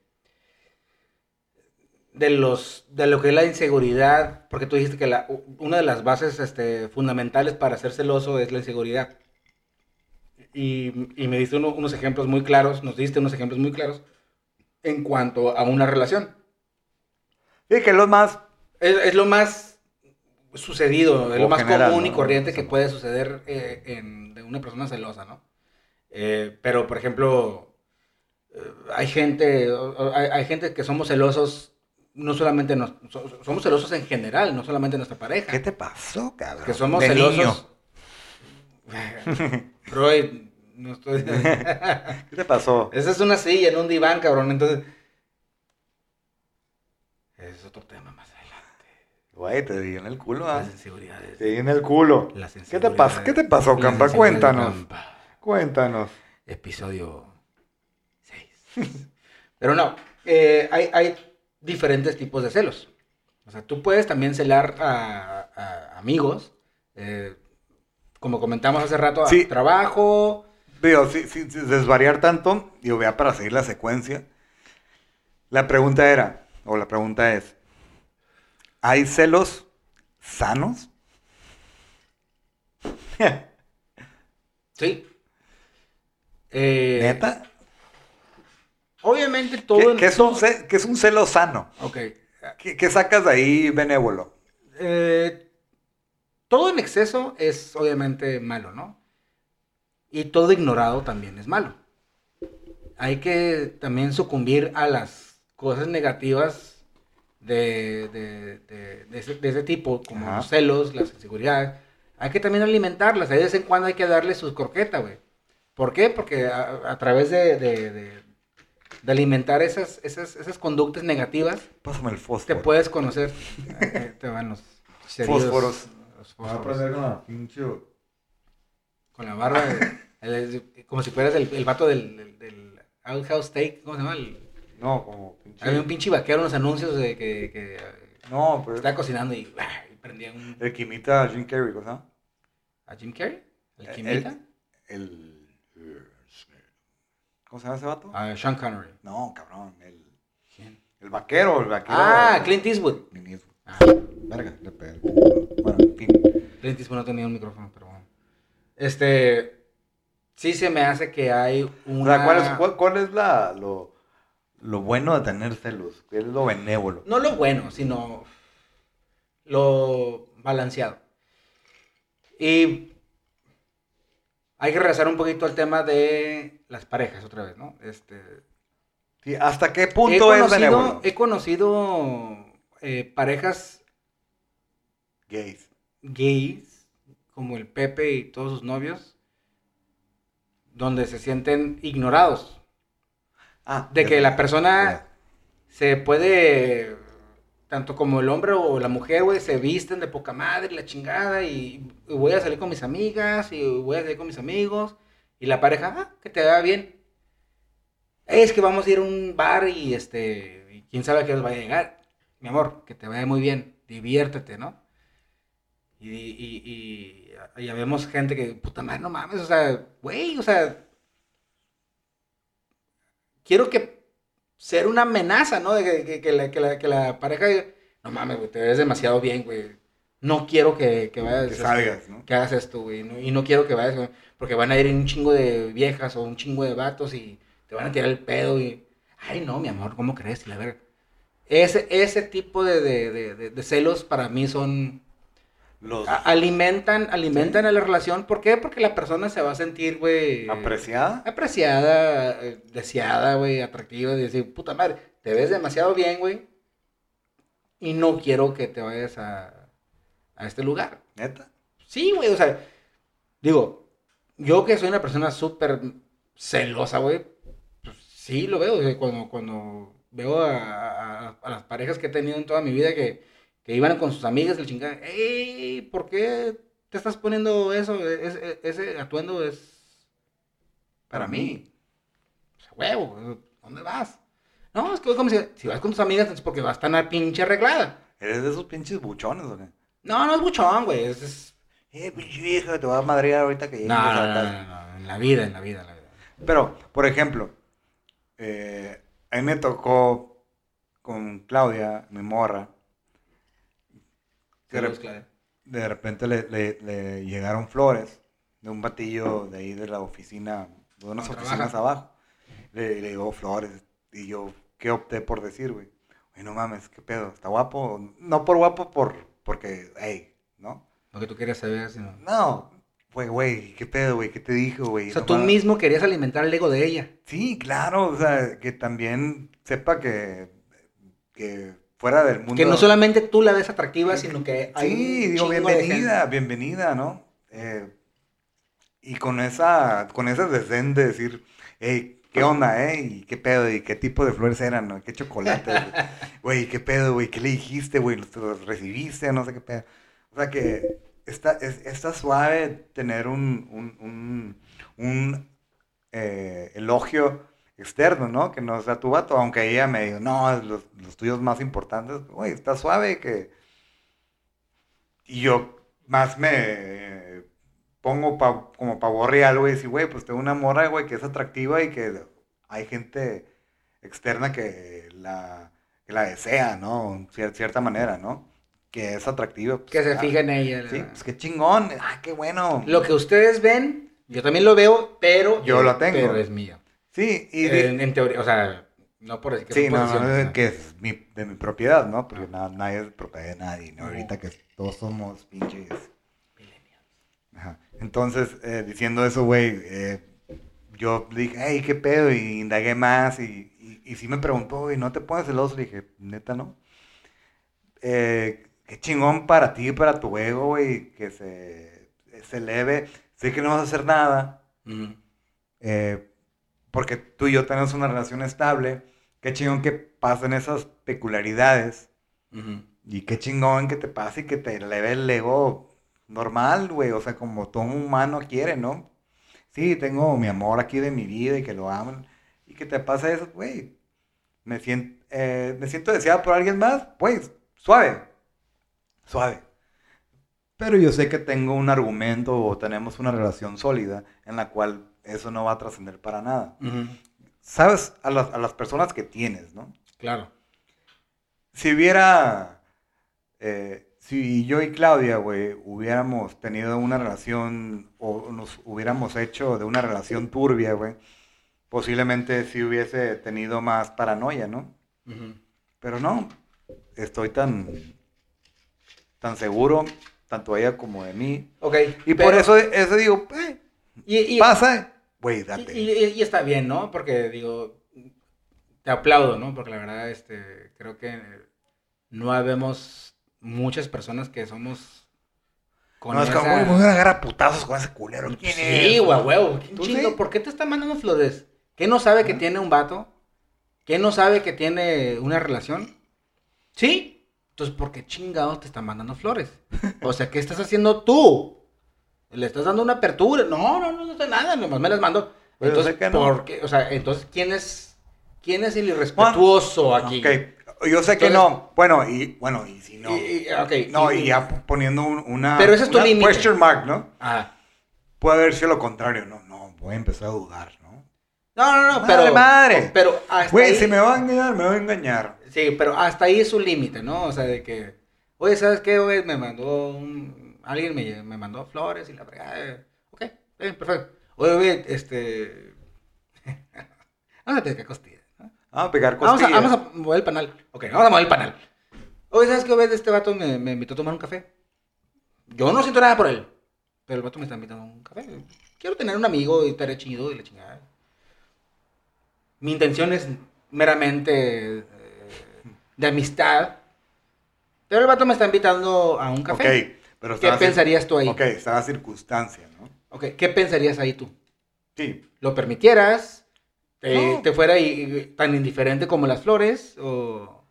de los, de lo que es la inseguridad, porque tú dijiste que la, una de las bases, este, fundamentales para ser celoso es la inseguridad. Y, y me diste uno- unos ejemplos muy claros, nos diste unos ejemplos muy claros en cuanto a una relación. Sí, que los más Es, es lo más sucedido, es lo más general, común y ¿no? corriente que puede suceder eh, en, de una persona celosa, ¿no? Eh, pero, por ejemplo, eh, hay gente, hay, hay gente que somos celosos, no solamente, nos, so- somos celosos en general, no solamente nuestra pareja. ¿Qué te pasó, cabrón? que somos De celosos. Freud, no estoy... ¿Qué te pasó? Esa es una silla en un diván, cabrón, entonces... Ese es otro tema más adelante. Güey, te di en el culo, ¿ah? Las inseguridades. Te di en el culo. Las ¿Qué te pasó? ¿Qué te pasó, Campa? Cuéntanos. Campa. Cuéntanos. Episodio 6. Pero no, eh, hay, hay diferentes tipos de celos. O sea, tú puedes también celar a, a amigos, eh, como comentamos hace rato, a Sí. trabajo. Digo, sin, sin- sin desvariar tanto, digo, ya para seguir la secuencia. La pregunta era, o la pregunta es, ¿hay celos sanos? Sí. Eh, ¿Neta? Obviamente todo... ¿Qué, en- qué es un, qué es un celo sano? Ok. ¿Qué, qué sacas de ahí benévolo? Eh, todo en exceso es obviamente malo, ¿no? Y todo ignorado también es malo. Hay que también sucumbir a las cosas negativas de, de- de- de ese, tipo, como Ajá. los celos, las inseguridades. Hay que también alimentarlas. De vez en cuando hay que darle sus croquetas, güey. ¿Por qué? Porque a, a través de, de- alimentar esas, esas, esas conductas negativas, Pásame el te fósforo. puedes conocer. Te van los Fósforos. los Voy a aprender con la pinche... Con la barba. de- el- como si fueras el, el vato del, del, del Outhouse Steak. ¿Cómo se llama? El, No, como pinche. Había un pinche vaquero en los anuncios de que, que No, pero. estaba cocinando y, ah, y prendía un... El que imita a Jim Carrey, ¿cosa? ¿A Jim Carrey? ¿El que El- imita? El. ¿Cómo se llama ese vato? A Sean Connery. No, cabrón. El, ¿Quién? el vaquero, el vaquero. Ah, Clint Eastwood. Clint Eastwood. Ah, Verga, le pegué Bueno, en fin. Clint Eastwood no tenía un micrófono, pero bueno. Este... Sí se me hace que hay O una... sea, ¿cuál es, cuál, cuál es la, lo, lo bueno de tener celos? ¿Qué es lo benévolo? No lo bueno, sino lo balanceado. Y hay que regresar un poquito al tema de las parejas otra vez, ¿no? Este, Sí, ¿Hasta qué he punto es conocido, benévolo? he conocido eh, parejas Gays. gays, como el Pepe y todos sus novios, donde se sienten ignorados. Ah, De que la persona se puede, tanto como el hombre o la mujer, güey, se visten de poca madre, la chingada, y, y voy a salir con mis amigas, y voy a salir con mis amigos, y la pareja, ah, que te vaya bien. Es que vamos a ir a un bar y este, y quién sabe a qué nos vaya a llegar. Mi amor, que te vaya muy bien, diviértete, ¿no? Y, y, ya vemos gente que, puta madre, no mames, o sea, güey, o sea, quiero que ser una amenaza, ¿no? De que, que- que la, que la- que la pareja, no mames, güey, te ves demasiado bien, güey. No quiero que, que vayas. Que este, salgas, ¿no? Que hagas esto, güey. no- y no quiero que vayas, güey, porque van a ir un chingo de viejas o un chingo de vatos y te van a tirar el pedo y. Ay, no, mi amor, ¿cómo crees? Y la verga. Ese, ese tipo de, de- de- celos para mí son. Los a- alimentan, alimentan a la relación. ¿Por qué? Porque la persona se va a sentir, güey. apreciada. apreciada, eh, deseada, güey, atractiva, de decir, puta madre, te ves demasiado bien, güey, y no quiero que te vayas a, a este lugar. Neta. Sí, güey, o sea, digo, yo que soy una persona súper celosa, güey, pues sí lo veo, o sea, cuando, cuando veo a, a- a las parejas que he tenido en toda mi vida que, que iban con sus amigas, el chingada, ¡ey! ¿Por qué te estás poniendo eso? Ese, ese atuendo es para mí. O sea, huevo, ¿dónde vas? No, es que voy con mis- si vas con tus amigas es porque vas a estar una pinche arreglada. ¿Eres de esos pinches buchones o qué? No, no es buchón, güey, es... es- Eh, pinche vieja, te voy a madrear ahorita que llegues No, a no, no, no, no, en la vida, en la vida, en la vida. Pero, por ejemplo, eh, a mí me tocó con Claudia, mi morra, de, Claudia. de repente le, le- le llegaron flores de un batillo de ahí de la oficina, de unas ¿Dónde oficinas trabaja? abajo. Le, le llegó flores y yo, ¿qué opté por decir, güey? Güey, no mames, ¿qué pedo? ¿Está guapo? No por guapo, por, porque, hey, ¿no? Lo que tú querías saber, sino... No, güey, güey, ¿qué pedo, güey? ¿Qué te dijo, güey? O sea, No tú mismo querías alimentar el ego de ella. Sí, claro, o sea, que también sepa que, que fuera del mundo. Que no solamente tú la ves atractiva, sino que hay Sí, un digo, de bienvenida, bienvenida, ¿no? Eh, y con esa, con ese desdén de decir, hey, ¿qué onda, eh? ¿Y qué pedo? ¿Y qué tipo de flores eran? ¿no? ¿Qué chocolate? Güey, ¿qué pedo, güey? ¿Qué le dijiste, güey? ¿Los, recibiste? No sé qué pedo. O sea que está, es, está suave tener un, un, un, un, eh, elogio externo, ¿no? Que no sea tu vato, aunque ella me diga, no, los, los tuyos más importantes, güey, está suave que... Y yo más me eh, pongo pa- como pavo real, güey, decir, güey, pues tengo una morra, güey, que es atractiva y que hay gente externa que la, que la desea, ¿no? Cier- cierta manera, ¿no? Que es atractiva. pues, Que se ah, fija en ella. la- Sí, pues qué chingón, ah, qué bueno. Lo que ustedes ven, yo también lo veo, pero... Yo lo tengo. Pero es mío. Sí, y de- En, en teoría, o sea, no por decir que Sí, no, no, ¿no? que es mi- de mi propiedad, ¿no? Porque na- nadie es propiedad de nadie, ¿no? Ahorita que todos somos pinches. Ajá. Entonces, eh, diciendo eso, güey, eh, yo le dije, hey, ¿qué pedo? Y indagué más y, y, y sí me preguntó, güey, ¿no te pones celoso? Le dije, neta, ¿no? Eh, qué chingón para ti, para tu ego, güey, que se, se eleve. Sé que no vas a hacer nada, eh, porque tú y yo tenemos una relación estable. Qué chingón que pasen esas peculiaridades. Y qué chingón que te pase y que te eleve el ego normal, güey. O sea, como todo humano quiere, ¿no? Sí, tengo mi amor aquí de mi vida y que lo aman. Y que te pase eso, güey. me siento, me siento deseada por alguien más, pues, suave, suave. Pero yo sé que tengo un argumento o tenemos una relación sólida en la cual eso no va a trascender para nada. Sabes a las, a las, personas que tienes, ¿no? Claro. Si hubiera, eh, si yo y Claudia, güey, hubiéramos tenido una relación o nos hubiéramos hecho de una relación turbia, güey, posiblemente sí hubiese tenido más paranoia, ¿no? Pero no, estoy tan, tan seguro, tanto ella como de mí. Ok. Y por eso, eso digo, eh, y, pasa, güey, date. Y, está bien, ¿no? Porque digo, te aplaudo, ¿no? Porque la verdad, este, creo que no habemos muchas personas que somos con no, es como, muy, muy agarra putazos con ese culero. ¿Quién sí, güey, huevo. ¿Quién ¿Por qué te está mandando flores? ¿Qué no sabe que tiene un vato? ¿Qué no sabe que tiene una relación? ¿Sí? Entonces, ¿por qué chingados te están mandando flores? O sea, ¿qué estás haciendo tú? Le estás dando una apertura. No, no, no, no sé nada, nomás me las mando. Entonces, ¿por qué? O sea, entonces, ¿quién es, quién es el irrespetuoso aquí? Ok, yo sé que no. Bueno, y bueno, y si no. no, y, ya poniendo una. Pero ese es tu límite. question mark, ¿no? Ah. Puede haber sido lo contrario. No, no, voy a empezar a dudar, ¿no? No, no, no, pero. madre! Pero hasta Güey, si me va a engañar, me va a engañar. Sí, pero hasta ahí es su límite, ¿no? O sea, de que. Oye, ¿sabes qué? Oye, me mandó un alguien me, me mandó flores y la fregada. Ok, bien, perfecto. Oye, oye, este. vamos a pegar costillas. ¿No? Vamos a pegar costillas. Vamos a, vamos a mover el panal. Ok, vamos a mover el panal. Oye, ¿sabes qué? Oye, este vato me, me invitó a tomar un café. Yo no siento nada por él. Pero el vato me está invitando a un café. Quiero tener un amigo y estar chido y la chingada. Mi intención es meramente eh, de amistad. Pero el vato me está invitando a un café. Ok. Pero ¿Qué pensarías tú ahí? Ok, está la circunstancia, ¿no? Ok, ¿qué pensarías ahí tú? Sí. ¿Lo permitieras? ¿Te, fuera tan indiferente como las flores? ¿O...?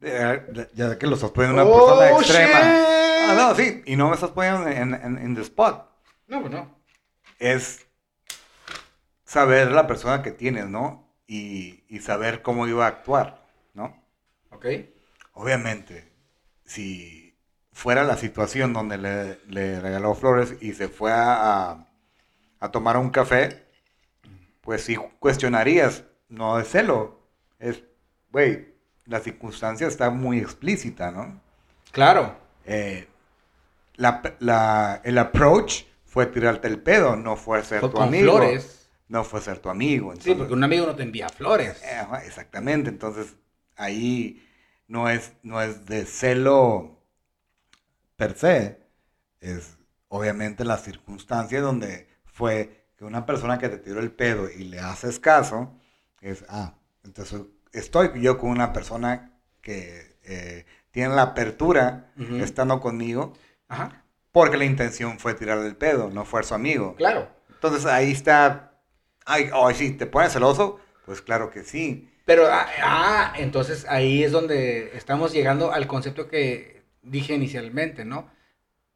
Ya, que lo estás poniendo una oh, persona extrema. Ah, no, sí. Y no me estás poniendo en, en, the spot. No, pues no. Es saber la persona que tienes, ¿no? Y, y saber cómo iba a actuar, ¿no? Ok. Obviamente, si fuera la situación donde le, regaló flores y se fue a, a, tomar un café, pues sí cuestionarías, no de celo, es, güey, la circunstancia está muy explícita, ¿no? Claro. Eh, la, el approach fue tirarte el pedo, no fue ser tu amigo. Flores. No fue ser tu amigo. sí, porque un amigo no te envía flores. Eh, exactamente, entonces ahí no es, no es de celo per se, es obviamente la circunstancia donde fue que una persona que te tiró el pedo y le haces caso, es, ah, entonces estoy yo con una persona que eh, tiene la apertura estando conmigo, porque la intención fue tirarle el pedo, no fue su amigo. Claro. Entonces ahí está, ay, oh, sí, ¿te pones celoso? Pues claro que sí. Pero, ah, ah, entonces ahí es donde estamos llegando al concepto que dije inicialmente, ¿no?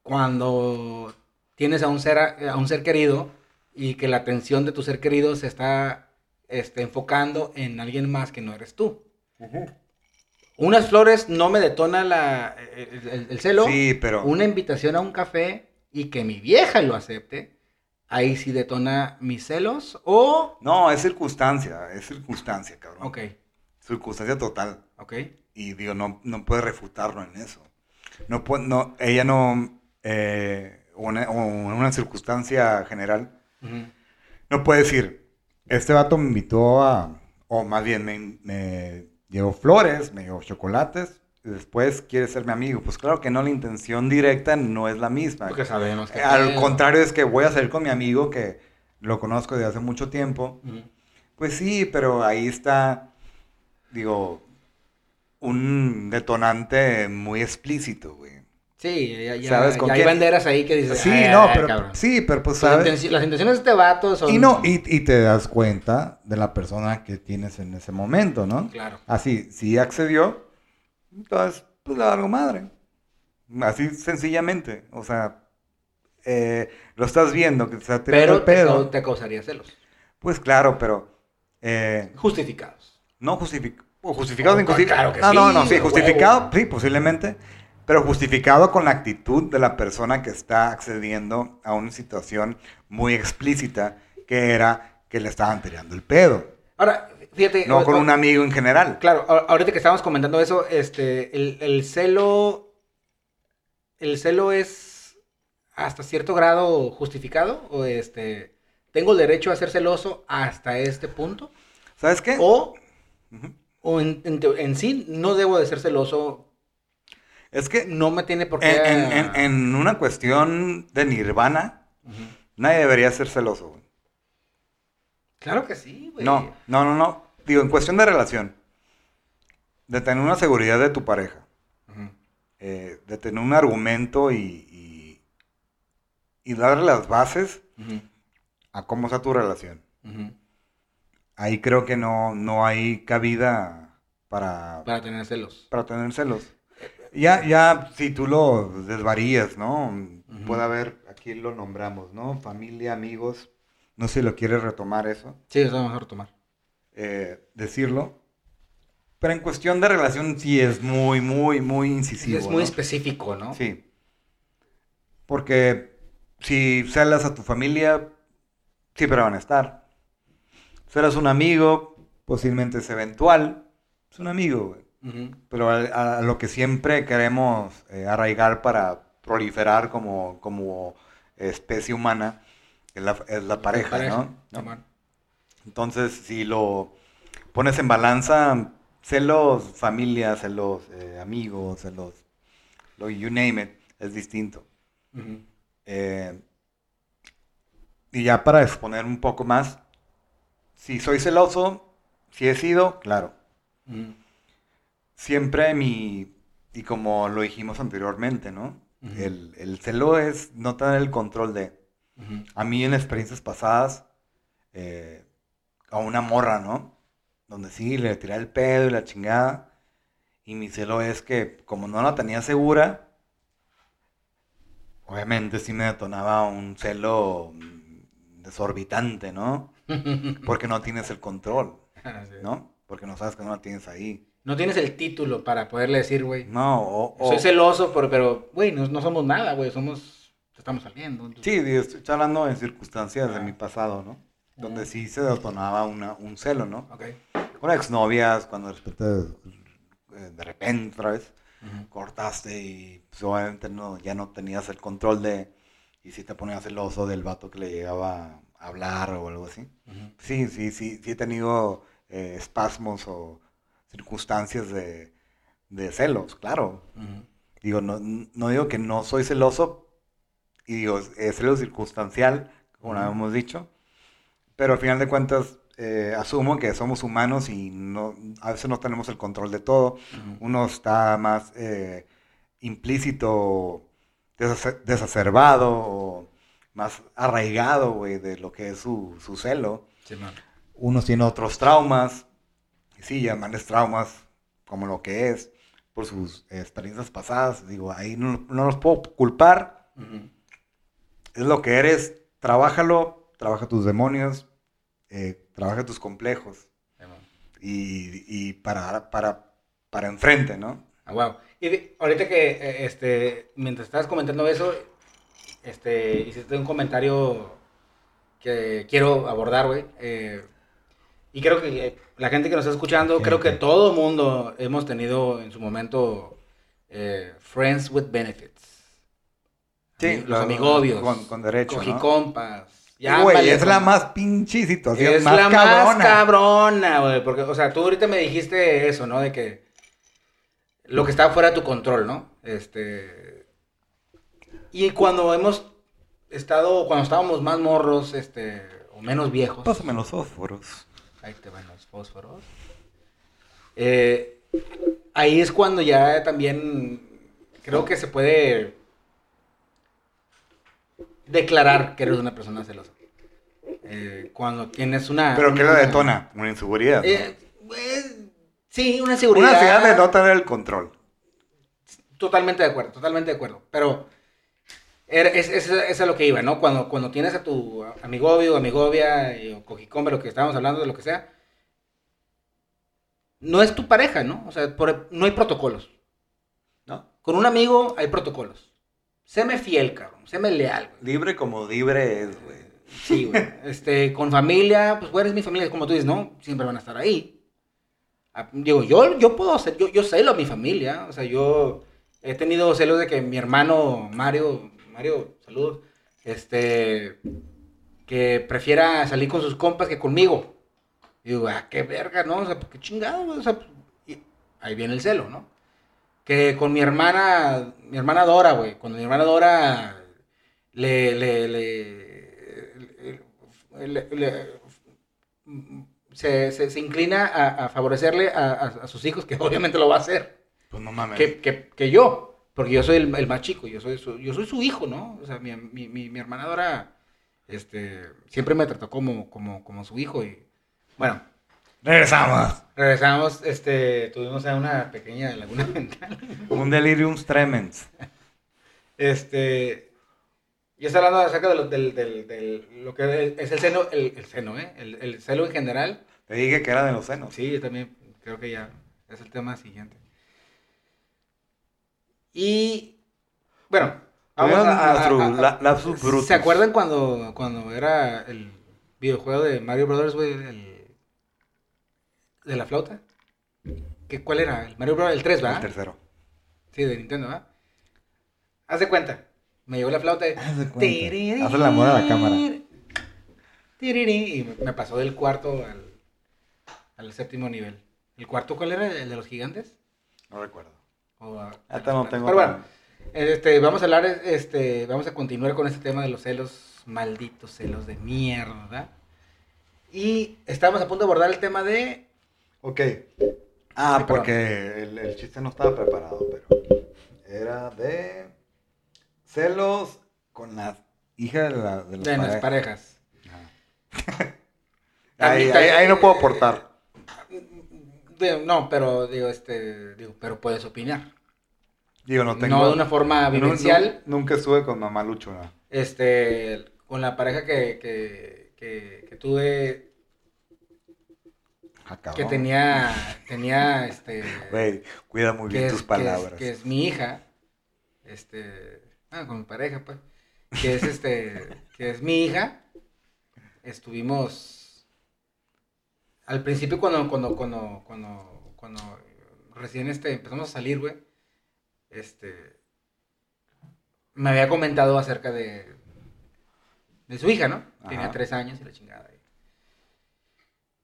Cuando tienes a un ser, a un ser querido y que la atención de tu ser querido se está este, enfocando en alguien más que no eres tú. Unas flores no me detona la, el, celo. Sí, pero... Una invitación a un café y que mi vieja lo acepte, ahí sí detona mis celos o... No, es circunstancia, es circunstancia, cabrón. Ok. Circunstancia total. Ok. Y digo, no, no puedes refutarlo en eso no, no ella no, eh, una, una circunstancia general, no puede decir, este vato me invitó a, o más bien me, me llevó flores, me llevó chocolates, y después quiere ser mi amigo. Pues claro que no, la intención directa no es la misma. Porque sabemos que... Al contrario es que voy a salir con mi amigo que lo conozco desde hace mucho tiempo. Pues sí, pero ahí está, digo, un detonante muy explícito, güey. Sí, ya, ya, hay banderas ahí que dicen. Sí, no, pero, sí, pero pues sabes. Las intenciones de este vato son. Y no, y, y, te das cuenta de la persona que tienes en ese momento, ¿no? Claro. Así, si accedió, entonces, pues le algo madre. Así sencillamente. O sea, eh, lo estás viendo, que se Pero el pedo. Te, te causaría celos. Pues claro, pero. Eh, Justificados. No justificado. Justificado o Oh, injustificado. claro que no, no, sí, no, sí, huevo. justificado, sí, posiblemente. Pero justificado con la actitud de la persona que está accediendo a una situación muy explícita que era que le estaban tirando el pedo. Ahora, fíjate. No con o- un amigo en general. Claro, ahorita que estábamos comentando eso, este, el, el celo, el celo es hasta cierto grado justificado o este, tengo el derecho a ser celoso hasta este punto ¿Sabes qué? o, o en, en teo- en sí no debo de ser celoso, Es que no me tiene por qué. en, en- una cuestión de nirvana, nadie debería ser celoso. güey. Claro que sí, güey. No, no, no, no. Digo, en cuestión de relación, de tener una seguridad de tu pareja, eh, de tener un argumento y, y, y darle las bases a cómo está tu relación. Ahí creo que no, no hay cabida para, Para tener celos. para tener celos. Ya, ya, si tú lo desvarías, ¿no? Puede haber, aquí lo nombramos, ¿no? Familia, amigos. No sé si lo quieres retomar eso. Sí, eso vamos a retomar. eh, decirlo. Pero en cuestión de relación sí es muy, muy, muy incisivo. es muy ¿no? específico, ¿no? Sí. Porque si celas a tu familia, siempre van a estar. Celas a un amigo, posiblemente es eventual. Es un amigo, güey. Pero a, a lo que siempre queremos eh, arraigar para proliferar como, como especie humana es la, es la pareja, ¿no? ¿no? Entonces, si lo pones en balanza, celos familia, celos eh, amigos, celos, lo you name it, es distinto. Eh, y ya para exponer un poco más, si soy celoso, si he sido, claro. Ujú. Siempre mi, y como lo dijimos anteriormente, ¿no? El, el celo es no tener el control de... A mí en experiencias pasadas, eh, a una morra, ¿no? Donde sí, le tiré el pedo y la chingada. Y mi celo es que como no la tenía segura, obviamente sí me detonaba un celo desorbitante, ¿no? Porque no tienes el control. ¿no? Porque no sabes que no la tienes ahí. No tienes el título para poderle decir, güey. No, o... o- Soy celoso, pero, pero güey, no, no somos nada, güey. Somos. Estamos saliendo. entonces- Sí, estoy hablando en circunstancias de mi pasado, ¿no? Donde sí se detonaba una, un celo, ¿no? Ok. con exnovias, cuando de repente, eh, de repente otra vez cortaste y pues, obviamente no, ya no tenías el control de, y si te ponías celoso del vato que le llegaba a hablar o algo así. Sí, sí, sí, sí he tenido eh, espasmos o circunstancias de, de celos, claro. Digo, no, no digo que no soy celoso, y digo, es celo circunstancial, como lo hemos dicho, pero al final de cuentas eh, asumo que somos humanos y no, a veces no tenemos el control de todo. Uno está más eh, implícito, desace- desacerbado o más arraigado, güey, de lo que es su, su celo. Simón. Unos tienen otros traumas, y sí, llamarles traumas como lo que es, por sus experiencias pasadas. Digo, ahí no, no los puedo culpar, es lo que eres, trabájalo, trabaja tus demonios, eh, trabaja tus complejos y, y para, para, para enfrente, ¿no? Ah, wow. Y de- ahorita que, eh, este, mientras estabas comentando eso, este, hiciste un comentario que quiero abordar, güey. eh, y creo que eh, la gente que nos está escuchando, Gente. creo que todo mundo hemos tenido en su momento eh, friends with benefits. Ami- los lo- amigobios. Con, con derecho, ¿no? Cogicompas. Sí, Güey, es la más pinche situación, es más la cabrona. más cabrona, güey. Porque, o sea, tú ahorita me dijiste eso, ¿no? De que lo que está fuera de tu control, ¿no? Este. Y cuando hemos estado, cuando estábamos más morros, este, o menos viejos. Pásame los fósforos. Ahí te van los fósforos. Eh, ahí es cuando ya también creo que se puede declarar que eres una persona celosa. Eh, cuando tienes una... Pero ¿qué una- la detona? Una inseguridad. ¿no? Eh, pues, sí, una seguridad. Una ansiedad de no tener el control. Totalmente de acuerdo, totalmente de acuerdo. Pero es, es, es a lo que iba, ¿no? Cuando, cuando tienes a tu amigobio, amigovia, o cojicombe, lo que estábamos hablando, de lo que sea, no es tu pareja, ¿no? O sea, por- no hay protocolos. ¿No? Con un amigo hay protocolos. Séme fiel, cabrón. Séme leal, güey. Libre como libre es, güey. Sí, güey. Este, con familia, pues, güey, eres mi familia, como tú dices, ¿no? Siempre van a estar ahí. Ah, Digo, yo, yo puedo hacer, yo, yo celo a mi familia. O sea, yo he tenido celos de que mi hermano Mario, Mario, saludos, este, que prefiera salir con sus compas que conmigo. Y digo, ah, qué verga, ¿no? O sea, qué chingado. O sea, pues, y ahí viene el celo, ¿no? Que con mi hermana, mi hermana Dora, güey. Cuando mi hermana Dora le, le, le, le- le- le- se, se- se inclina a, a favorecerle a, a- a sus hijos, que obviamente lo va a hacer, Pues no mames. que, que- que yo, porque yo soy el, el más chico, yo soy, su, yo soy su hijo, ¿no? O sea, mi, mi, mi, mi hermana Dora este, siempre me trató como, como, como su hijo y, bueno, Regresamos. regresamos, este, tuvimos una pequeña laguna mental. Un delirium tremens. Este. Yo estoy hablando acerca de lo, del, del, del- lo que es el seno, el, el seno, ¿eh? El, el celo en general. Te dije que era de los senos. Sí, yo también creo que ya es el tema siguiente. Y. Bueno, vamos a. a- la- lapsus brutus. ¿Se acuerdan cuando, cuando era el videojuego de Mario Brothers, güey? El, de la flauta. ¿Qué, ¿Cuál era? El Mario Brothers, el 3, El ¿verdad? tercero. Sí, de Nintendo, ¿verdad? Haz de cuenta. Me llevó la flauta. Haz de cuenta. Haz el amor a la cámara. Y me- me pasó del cuarto al, al séptimo nivel. ¿El cuarto cuál era? ¿El de los gigantes? No recuerdo. O a- Hasta no tengo. Pero bueno, este, vamos a hablar, este, vamos a continuar con este tema de los celos, malditos celos de mierda. Y estamos a punto de abordar el tema de... Ok. Ah, Sí, porque el, el chiste no estaba preparado, pero era de celos con la hija de, la, de, de las pare- parejas. Ajá. ahí, ahí, ahí no puedo aportar. De- no, pero digo, este, digo, pero puedes opinar. Digo, no tengo. No de una forma vivencial, nu- nunca estuve con mamá Lucho, ¿no? este, con la pareja que, que, que, que tuve, Ah, cabrón. que tenía, tenía, este, Güey, cuida muy bien tus que es- palabras. que es mi hija, este, ah, con mi pareja, pues, que es este, que es mi hija, estuvimos, al principio cuando, cuando, cuando, cuando, cuando recién, este, empezamos a salir, güey, este, me había comentado acerca de, de su hija, ¿no? Tenía tres años y la chingada.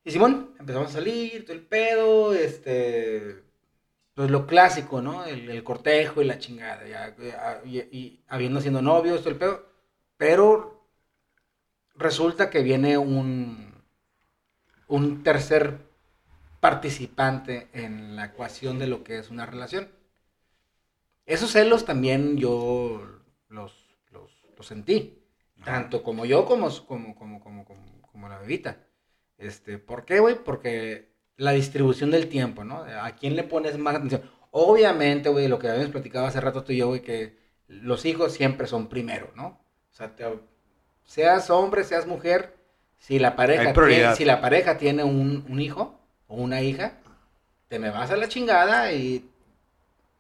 Y Simón, empezamos a salir, todo el pedo, este, pues lo clásico, ¿no? El, el cortejo y la chingada, ya, ya, y, y habiendo siendo novios, todo el pedo. Pero resulta que viene un, un tercer participante en la ecuación de lo que es una relación. Esos celos también yo los, los, los sentí. Tanto como yo como, como, como, como, como, como la bebita. Este, ¿Por qué, güey? Porque la distribución del tiempo, ¿no? ¿A quién le pones más atención? Obviamente, güey, lo que habíamos platicado hace rato tú y yo, güey, que los hijos siempre son primero, ¿no? O sea, te- seas hombre, seas mujer, si la pareja, tiene, si la pareja tiene un, un hijo o una hija, te me vas a la chingada y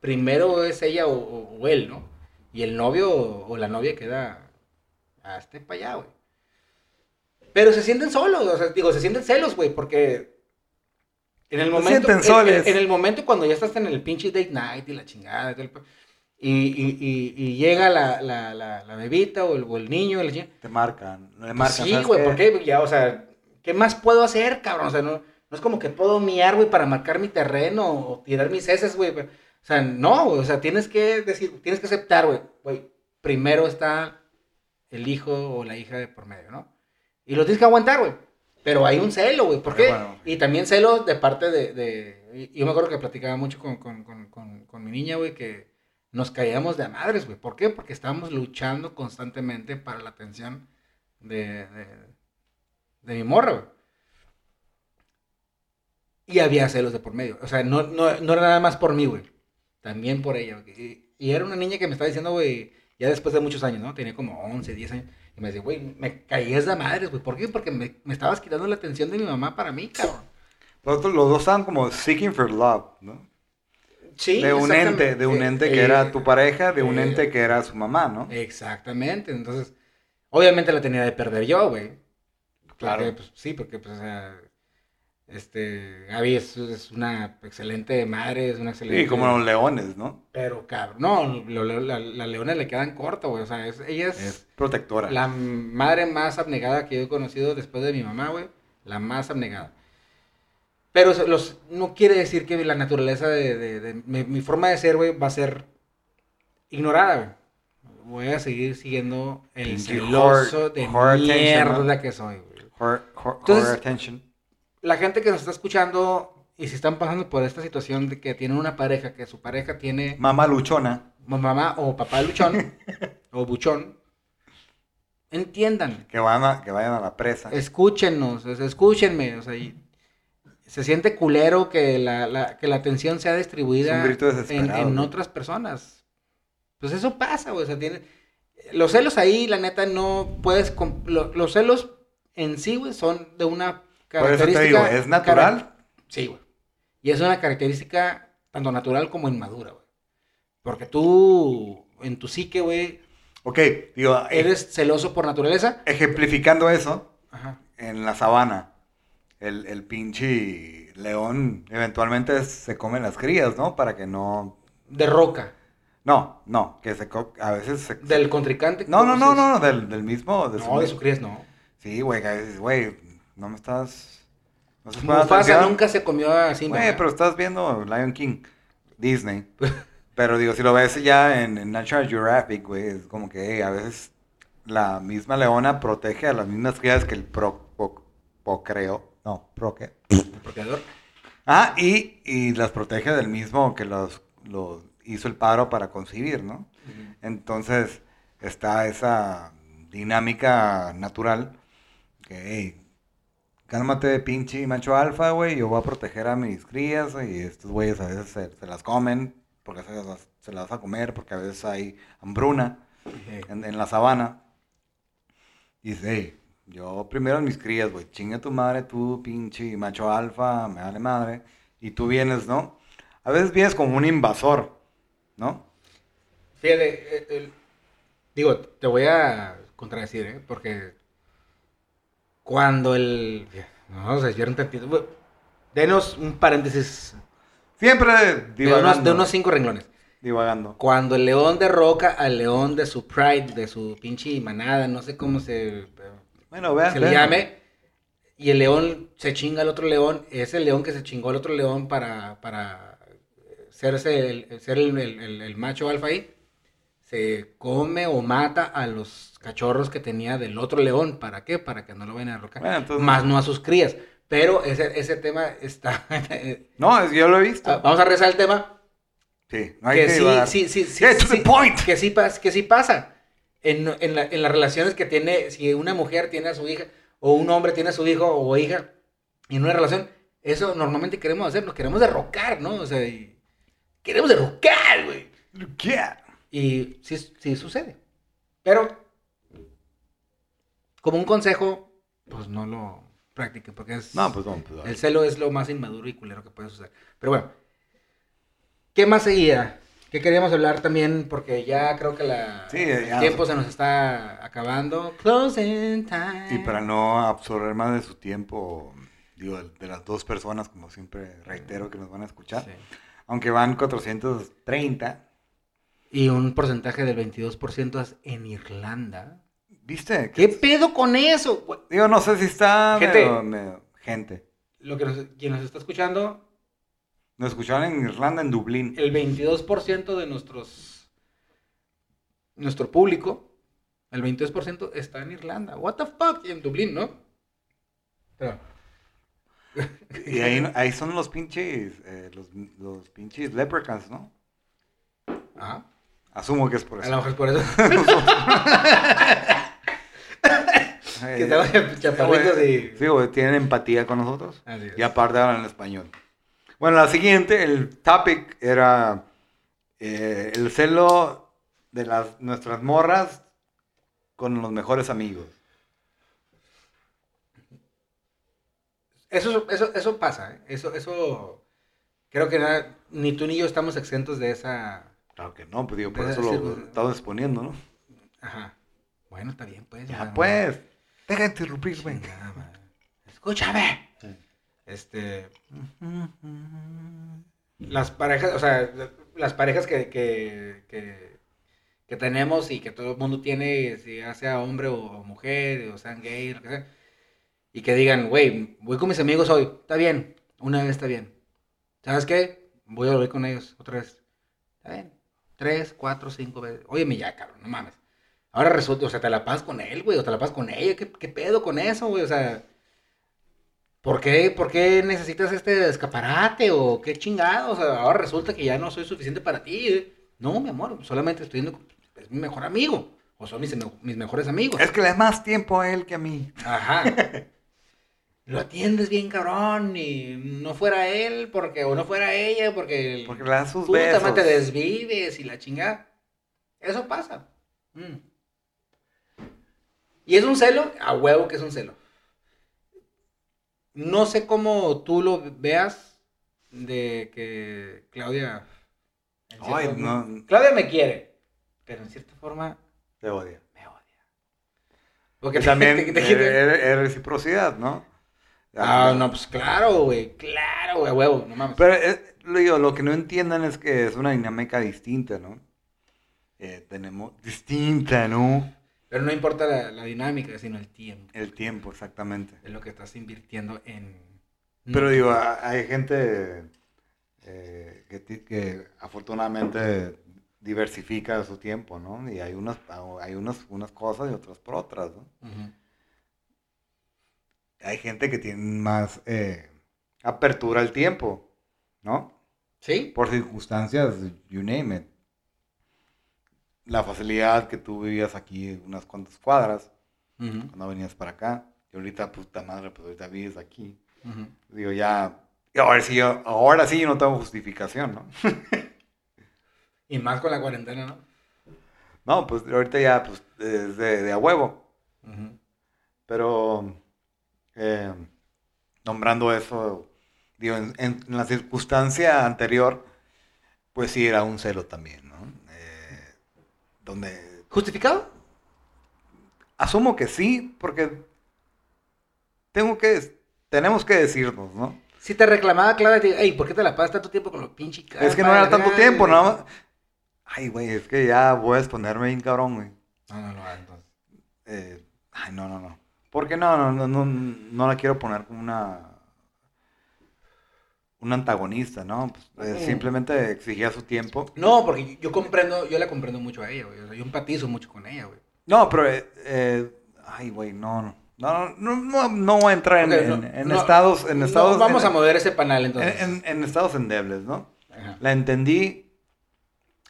primero es ella o, o- o él, ¿no? Y el novio o, o la novia queda hasta para allá, güey. Pero se sienten solos, o sea, digo, se sienten celos, güey, porque en el Se momento, sienten en- en- soles. En, el momento cuando ya estás en el pinche date night y la chingada y, todo el y, y- y- llega la, la, la, la bebita o el, o el niño, el Te marcan. Le marcan Sí, ¿sabes güey? ¿por qué? Ya, o sea, ¿qué más puedo hacer, cabrón? O sea, no, no es como que puedo miar, güey, para marcar mi terreno o tirar mis heces, güey. O sea, no, güey, o sea, tienes que decir, tienes que aceptar, güey, güey, primero está el hijo o la hija de por medio, ¿no? Y lo tienes que aguantar, güey. Pero hay un celo, güey, ¿por qué? bueno. Y también celo de parte de, de- Yo me acuerdo que platicaba mucho con, con, con, con mi niña, güey, que nos caíamos de madres, güey. ¿Por qué? Porque estábamos luchando constantemente para la atención de, de, mi morra, güey. Y había celos de por medio. O sea, no, no, no era nada más por mí, güey. También por ella. Y, era una niña que me estaba diciendo, güey, ya después de muchos años, ¿no? Tenía como 11, 10 años. Y me decía, güey, me caías de madres, güey. ¿Por qué? Porque me, me estabas quitando la atención de mi mamá para mí, cabrón. Los dos estaban como seeking for love, ¿no? Sí, de un ente, de un Eh, ente que eh, era tu pareja, de un eh, ente que era su mamá, ¿no? Exactamente, entonces, obviamente la tenía de perder yo, güey. Claro. Porque, pues, sí, porque, pues, o sea, este, Gaby es, es una excelente madre, es una excelente... Sí, como los leones, ¿no? Pero, cabrón, no, lo- lo- la- las leonas le quedan corto, güey, o sea, es- ella es, Es protectora. la madre más abnegada que yo he conocido después de mi mamá, güey, la más abnegada. Pero los, no quiere decir que la naturaleza de, de- de- mi, mi forma de ser, güey, va a ser ignorada, güey. Voy a seguir siguiendo el celoso de mierda que soy, güey. Entonces- horror attention. La gente que nos está escuchando y si están pasando por esta situación de que tienen una pareja, que su pareja tiene Mamá luchona. mamá o papá luchón o buchón, entiendan, Que, van a- que vayan a la presa. escúchenos, escúchenme, o sea, y se siente culero que la, la- que la atención sea distribuida en, otras personas. Pues eso pasa, güey, o sea, tiene... Los celos ahí, la neta, no puedes... los celos en sí, güey, son de una Por eso te característica... digo, ¿es natural? cara- Sí, güey. Y es una característica tanto natural como inmadura, güey. Porque tú, en tu psique, güey, Ok, digo, e- eres celoso por naturaleza. ejemplificando eso, Ajá. en la sabana, el, el pinche león eventualmente se come las crías, ¿no? Para que no... De roca. No, no, que se co- a veces se... Del contrincante. No, no, no, ¿cómo se no, del, del mismo... de dice? su- No, de su crías no. Sí, güey, que a veces, güey, no me estás... No poniendo Mufasa nunca se comió así, Güey, pero estás viendo Lion King, Disney. pero digo, si lo ves ya en, en National Geographic, güey, es como que hey, a veces la misma leona protege a las mismas crías que el pro, po-. No, proque. Procreador. Ah, y, y las protege del mismo que los, los hizo el paro para concebir, ¿no? Entonces está esa dinámica natural que, hey, cálmate pinche macho alfa, güey, yo voy a proteger a mis crías, y estos güeyes a veces se, se las comen, porque se las, se las vas a comer, porque a veces hay hambruna en, en la sabana. Y dice, hey, yo primero mis crías, güey, chinga tu madre, tú pinche macho alfa, me vale madre, y tú vienes, ¿no? A veces vienes como un invasor, ¿no? Fíjate, eh, el- digo, te voy a contradecir, ¿eh? Porque cuando el... no, Vamos a desviar un tantito. Bueno, Denos un paréntesis Siempre de divagando. unos, de unos cinco renglones. divagando. Cuando el león derroca al león de su pride, de su pinche manada, no sé cómo se, Bueno, vean. se le llame, y el león se chinga al otro león, es el león que se chingó al otro león para, para ser, el, ser el, el- macho alfa ahí, se come o mata a los cachorros que tenía del otro león. ¿Para qué? Para que no lo vayan a derrocar. Bueno, entonces- Más no a sus crías. Pero ese, ese tema está... No, es- yo lo he visto. Ah, Vamos a rezar el tema. sí, no hay que que sí, divagar. sí, sí, sí, Get to the sí, point. Que sí, que sí pasa. En, en, la- en las relaciones que tiene, si una mujer tiene a su hija, o un hombre tiene a su hijo o hija, en una relación, eso normalmente queremos hacer, nos queremos derrocar, ¿no? O sea, y- queremos derrocar, güey. Y sí, sí sucede. Pero, como un consejo, pues no lo practiquen, porque es... No, pues no. Pues, El celo es lo más inmaduro y culero que puede suceder. Pero bueno, ¿qué más seguía? ¿Qué queríamos hablar también? Porque ya creo que la, Sí, ya. el tiempo se nos está acabando. Closing time. Y para no absorber más de su tiempo, digo, de las dos personas, como siempre reitero que nos van a escuchar, Sí. aunque van 430, Y un porcentaje del 22% es en Irlanda. ¿viste? ¿Qué pedo con eso? Digo, no sé si está Gente. medio- medio- gente. Lo que nos, quien nos está escuchando, Nos escucharon en Irlanda, en Dublín. el 22% de nuestros nuestro público, el 22% está en Irlanda. What the fuck? Y en Dublín, ¿no? Pero, Y ahí, ahí son los pinches, eh, los, los pinches leprechauns, ¿no? ajá. Asumo que es por A eso. lo mejor es por eso. Que estamos chaparritos y... Sí, güey, tienen empatía con nosotros. Así es. Y aparte hablan en español. Bueno, la siguiente, el topic era eh, el celo de las nuestras morras con los mejores amigos. Eso, eso, eso pasa, ¿eh? Eso, eso, creo que nada- ni tú ni yo estamos exentos de esa, Claro que no, pues digo, por eso lo pues, estamos exponiendo, ¿no? ajá. Bueno, está bien, pues. Ya, pues. Deja de interrumpirme. Escúchame. Este, las parejas, o sea, las parejas que, que, que, que tenemos y que todo el mundo tiene, si ya sea hombre o mujer, o sean gay, lo que sea, y que digan, güey, voy con mis amigos hoy, está bien, una vez está bien. ¿Sabes qué? Voy a volver con ellos otra vez. Está bien. Tres, cuatro, cinco veces. Óyeme ya, cabrón, no mames. Ahora resulta, o sea, te la pasas con él, güey, o te la pasas con ella. ¿Qué, qué pedo con eso, güey? O sea, ¿por qué, ¿por qué necesitas este escaparate o qué chingado? O sea, ahora resulta que ya no soy suficiente para ti. ¿eh? No, mi amor, solamente estoy yendo, es mi mejor amigo. O son mis, mis mejores amigos. Es que le da más tiempo a él que a mí. Ajá. Lo atiendes bien cabrón y no fuera él porque o no fuera ella porque Porque le da sus besos. te desvives y la chingada. Eso pasa. Mm. Y es un celo, a huevo que es un celo. No sé cómo tú lo veas de que Claudia en cierta Ay, forma- no. Claudia me quiere, pero en cierta forma Te odia. me odia. Porque Que también te- te- te- es reciprocidad, ¿no? Ah, no, pues claro, güey, claro, güey, huevo, no mames. Pero es- lo, digo, lo que no entiendan es que es una dinámica distinta, ¿no? Eh, tenemos distinta, ¿no? Pero no importa la, la dinámica, sino el tiempo. El tiempo, exactamente. Es lo que estás invirtiendo en... Pero digo, hay gente eh, que, que afortunadamente diversifica su tiempo, ¿no? Y hay unas, hay unas, unas cosas y otras por otras, ¿no? Hay gente que tiene más eh, apertura al tiempo, ¿no? ¿Sí? Por circunstancias, you name it. La facilidad que tú vivías aquí unas cuantas cuadras, cuando venías para acá, y ahorita, puta madre, pues ahorita vives aquí. Digo, ya, ahora sí, yo- ahora sí yo no tengo justificación, ¿no? Y más con la cuarentena, ¿no? No, pues ahorita ya, pues, es de, de a huevo. Pero, eh, nombrando eso, digo, en, en la circunstancia anterior, pues sí era un celo también, ¿no? Donde ¿Justificado? asumo que sí, porque tengo que, tenemos que decirnos, ¿no? Si te reclamaba Claudia, te digo, ey, ¿por qué te la pasas tanto tiempo con los pinches Es que no era tanto tiempo, ¿no? Ay, güey, es que ya voy a exponerme bien cabrón, güey. No, no, no, entonces. Eh, ay, no, no, no. Porque no, no, no, no, no la quiero poner como una. Un antagonista, ¿no? Pues, eh, Mm. simplemente exigía su tiempo. No, porque yo comprendo, yo la comprendo mucho a ella, güey. O sea, yo empatizo mucho con ella, güey. No, pero. eh, eh, ay, güey, no, no. No, no, no, no voy a entrar en, en- no, en no, estados. En estados vamos en- a mover ese panal entonces. en, en- en estados endebles, ¿no? Ajá. La entendí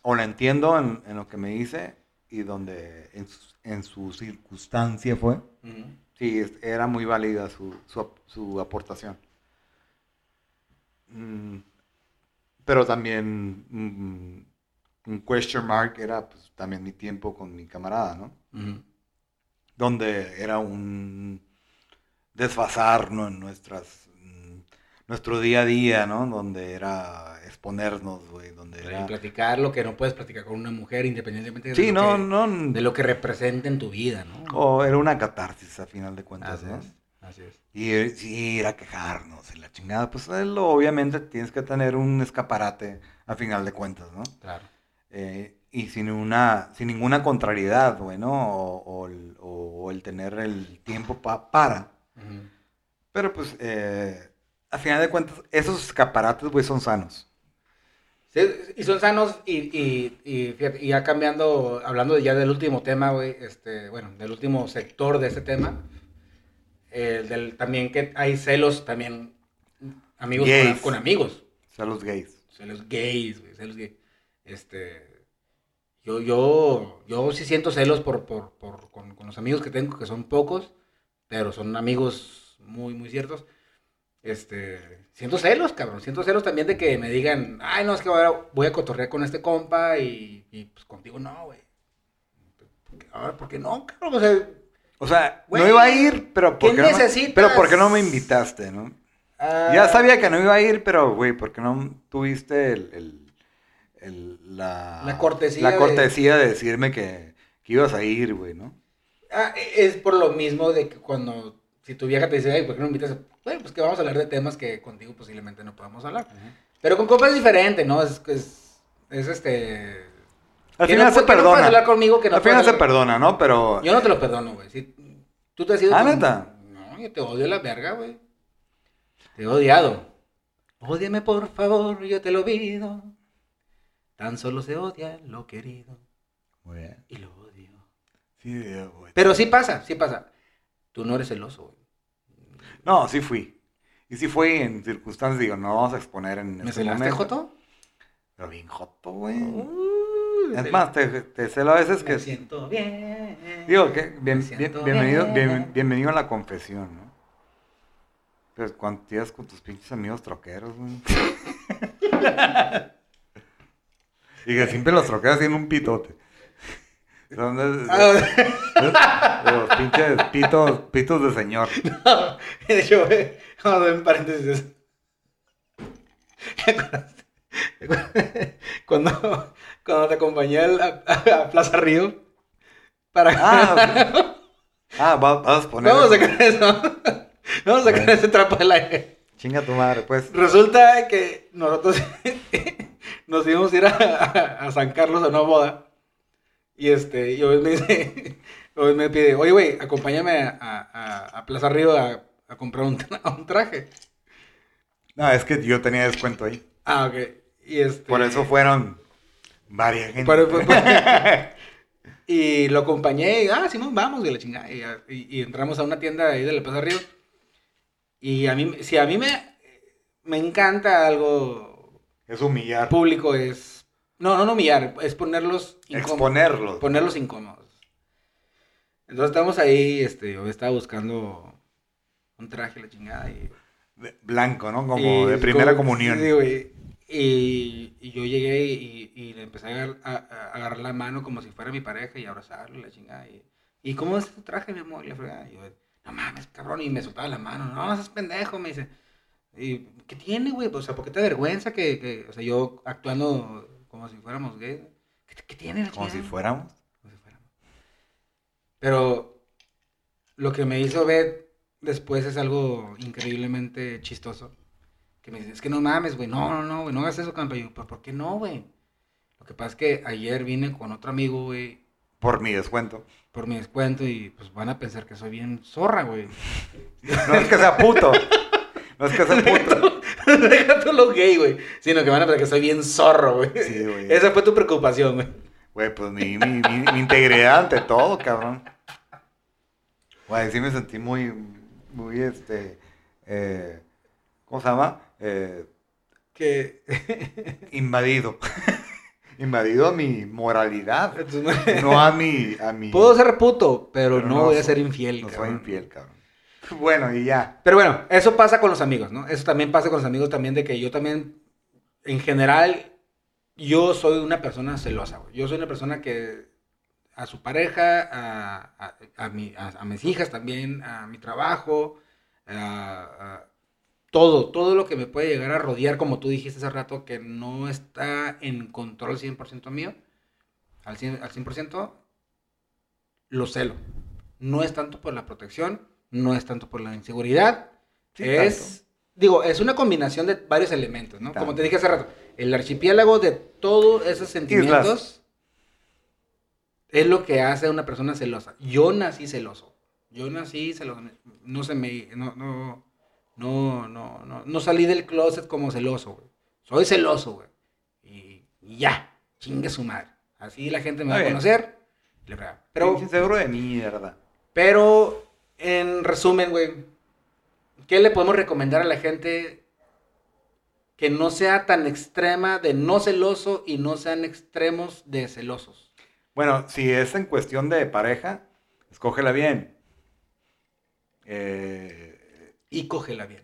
o la entiendo en, en lo que me dice y donde en su, en su circunstancia fue. Ujú. Sí, es- era muy válida su, su, su aportación. Mm, pero también mm, un question mark era pues, también mi tiempo con mi camarada, ¿no? Donde era un desfasar ¿no? en nuestras, mm, nuestro día a día, ¿no? Donde era exponernos, güey, donde Y platicar lo que no puedes platicar con una mujer independientemente de, Sí, lo, no, que, no... de lo que representa en tu vida, ¿no? O era una catarsis a final de cuentas, así ¿no? es, así es. Y sí, ir a quejarnos y la chingada, pues lo- obviamente tienes que tener un escaparate a final de cuentas, ¿no? Claro. Eh, y sin una, sin ninguna contrariedad, güey, ¿no? O, o el, o el tener el tiempo pa- para. Pero pues, eh, a final de cuentas, esos escaparates, güey, son sanos. Sí, y son sanos y, y, y, y ya cambiando, hablando ya del último tema, güey, este, bueno, del último sector de ese tema, eh, del, también que hay celos también, amigos con, amigos, O sea, los gays. celos gays, güey, celos gays. Este, yo, yo, yo sí siento celos por, por, por, con, con los amigos que tengo, que son pocos, pero son amigos muy, muy ciertos. Este, siento celos, cabrón. Siento celos también de que me digan, ay, no, es que ahora voy a cotorrear con este compa y, y, pues contigo no, güey. Ahora, ¿por qué no, cabrón? O sea, O sea, Güey, no iba a ir, pero ¿qué ¿por qué, no, me- pero ¿por qué no me invitaste, no? Ah, Ya sabía que no iba a ir, pero, güey, ¿por qué no tuviste el, el- el- la, La cortesía la de- cortesía de... decirme que, que ibas a ir, güey, ¿no? Ah, es por lo mismo de que cuando, si tu vieja te dice, ay, ¿por qué no me invitas? Bueno, pues que vamos a hablar de temas que contigo posiblemente no podamos hablar. Pero con compas es diferente, ¿no? Es, es, es este... Al final no, se no perdona. puedes hablar conmigo, que no Al final puedes se perdona, ¿no? Pero... Yo no te lo perdono, güey. Si tú te has ido... Ah, con- ¿neta? No, yo te odio la verga, güey. Te he odiado. Ódiame, por favor, yo te lo pido. Tan solo se odia lo querido Muy bien. y lo odio. Sí, güey. Pero sí pasa, sí pasa. Tú no eres celoso, güey. No, sí fui. Y sí fui en circunstancias, digo, no vamos a exponer en ¿Me este celaste, momento. Joto? Pero bien joto, güey. Uy, es me más, te, te celo a veces me que... siento bien. Digo, que bien- Me bienvenido, bien. bien- bienvenido a la confesión, ¿no? Pues cuando te ibas con tus pinches amigos troqueros, güey. y que siempre los troqueros tienen un pitote. Son de, de- Ah, de los pinches pitos, pitos de señor. de hecho, vamos a ver en paréntesis. ¿Te acuerdas? Cuando, cuando te acompañé a, a- a Plaza Río para... Ah, ah va- vas a poner. Vamos a sacar eso. Vamos a sacar Bueno. ese trapo del aire. Chinga tu madre, pues. Resulta que nosotros nos íbamos a ir a, a- a San Carlos a una boda. Y este, y hoy me dice, hoy me pide, oye, güey, acompáñame a, Plaza Río a, comprar un, un traje. No, es que yo tenía descuento ahí. Ah, ok. Y este, Por eso fueron varias gente. Por- por- por- y lo acompañé y, ah, Simón, vamos, y la chingada. Y, y- y entramos a una tienda ahí de la Plaza Río. Y a mí, si a mí me, me encanta algo Es humillar. público, es... No, no, no humillar, es ponerlos incómodos. Exponerlos. Ponerlos incómodos. Entonces estamos ahí, este, yo estaba buscando un traje, la chingada. Y, Blanco, ¿no? Como de primera como- comunión. sí, güey. Y, y yo llegué y, y le empecé a agar- a, a agarrar la mano como si fuera mi pareja y abrazarlo y la chingada. Y, ¿y cómo es tu traje, mi amor? Y la fregada. Y yo, no mames, cabrón. Y me soltaba la mano. No, seas pendejo, me dice. ¿Y qué tiene, güey? O sea, ¿por qué te avergüenza que, que- o sea, yo actuando como si fuéramos gays? ¿Qué, qué tiene Como si fuéramos. Como si fuéramos. Pero lo que me hizo ver después es algo increíblemente chistoso. Que me dice, es que no mames, güey, no, no, no, güey, no hagas eso, campa. Y yo, "¿Pero ¿por qué no, güey? Lo que pasa es que ayer vine con otro amigo, güey, Por mi descuento. por mi descuento y pues van a pensar que soy bien zorra, güey. No es que sea puto. No es que sea puto. Deja tú lo gay, güey. Sino que van a pensar que soy bien zorro, güey. Sí, güey. Esa fue tu preocupación, güey. Güey, pues mi, mi, mi- mi integridad ante todo, cabrón. Güey, sí me sentí muy, muy, este, eh, ¿cómo se llama? Eh, Que... invadido. invadido a mi moralidad. Entonces, No a mi, a mi... Puedo ser puto, pero, Pero no, no voy a soy- ser infiel, No soy cabrón. infiel, cabrón. Bueno, y ya. Pero bueno, eso pasa con los amigos, ¿no? Eso también pasa con los amigos también de que yo también, en general, yo soy una persona celosa, güey. Yo soy una persona que a su pareja, a, a, a mi- a- mis hijas también, a mi trabajo, a todo, todo lo que me puede llegar a rodear, como tú dijiste hace rato, que no está en control 100% mío, al 100%, al 100%, lo celo. No es tanto por la protección, no es tanto por la inseguridad, Sí, es, digo, es una combinación de varios elementos, ¿no? Como te dije hace rato, el archipiélago de todos esos sentimientos es lo que hace a una persona celosa. Yo nací celoso. Yo nací celoso. No se me, no, no, no, no, no, no salí del closet como celoso, güey. Soy celoso, güey. Y, y ya, chingue su madre. Así la gente me va a conocer. Pero... Pero, seguro de mierda. pero, en resumen, güey, ¿qué le podemos recomendar a la gente que no sea tan extrema de no celoso y no sean extremos de celosos? Bueno, si es en cuestión de pareja, escógela bien. Eh, Y cógela bien,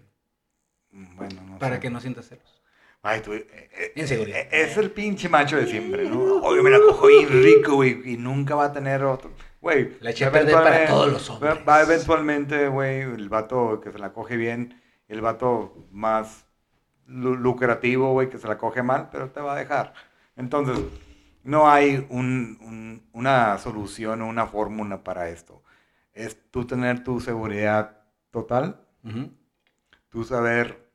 bueno, no para sé. que no sientas celos. Ay, tú, eh, eh, eh, Es el pinche macho de siempre, ¿no? Oye, me la cojo bien rico, güey, y nunca va a tener otro. Güey, La eché a perder para todos los hombres. Va eventualmente, güey, el vato que se la coge bien el vato más lu- lucrativo, güey, que se la coge mal, pero te va a dejar. Entonces, no hay un- un- una solución o una fórmula para esto. Es tú tener tu seguridad total, Tú saber,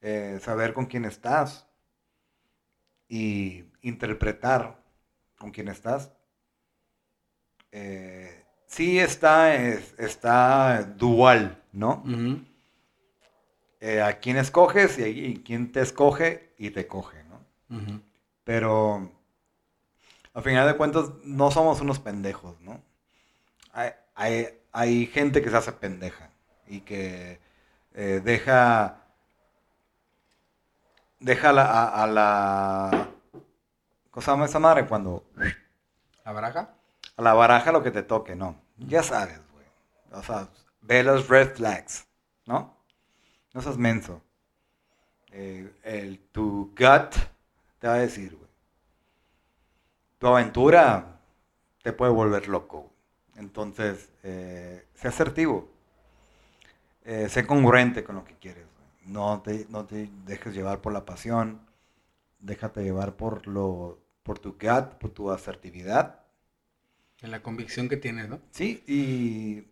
eh, saber con quién estás y interpretar con quién estás. Eh, sí está, es- está dual, ¿no? Eh, a quién escoges y, y quién te escoge y te coge, ¿no? Pero al final de cuentas no somos unos pendejos, ¿no? Hay, hay- hay gente que se hace pendeja y que eh, deja deja la- a, a la ¿cómo se llama esa madre? Cuando ¿La baraja? a la baraja lo que te toque, no. Ya sabes, güey. O sea, ve los red flags, ¿no? No seas menso. Eh, el, tu gut te va a decir, güey. Tu aventura te puede volver loco. güey. Entonces, eh, sé asertivo. Eh, sé congruente con lo que quieres. No te, no te dejes llevar por la pasión. Déjate llevar por, lo, por tu gut, por tu asertividad. En la convicción que tienes, ¿no? Sí, y,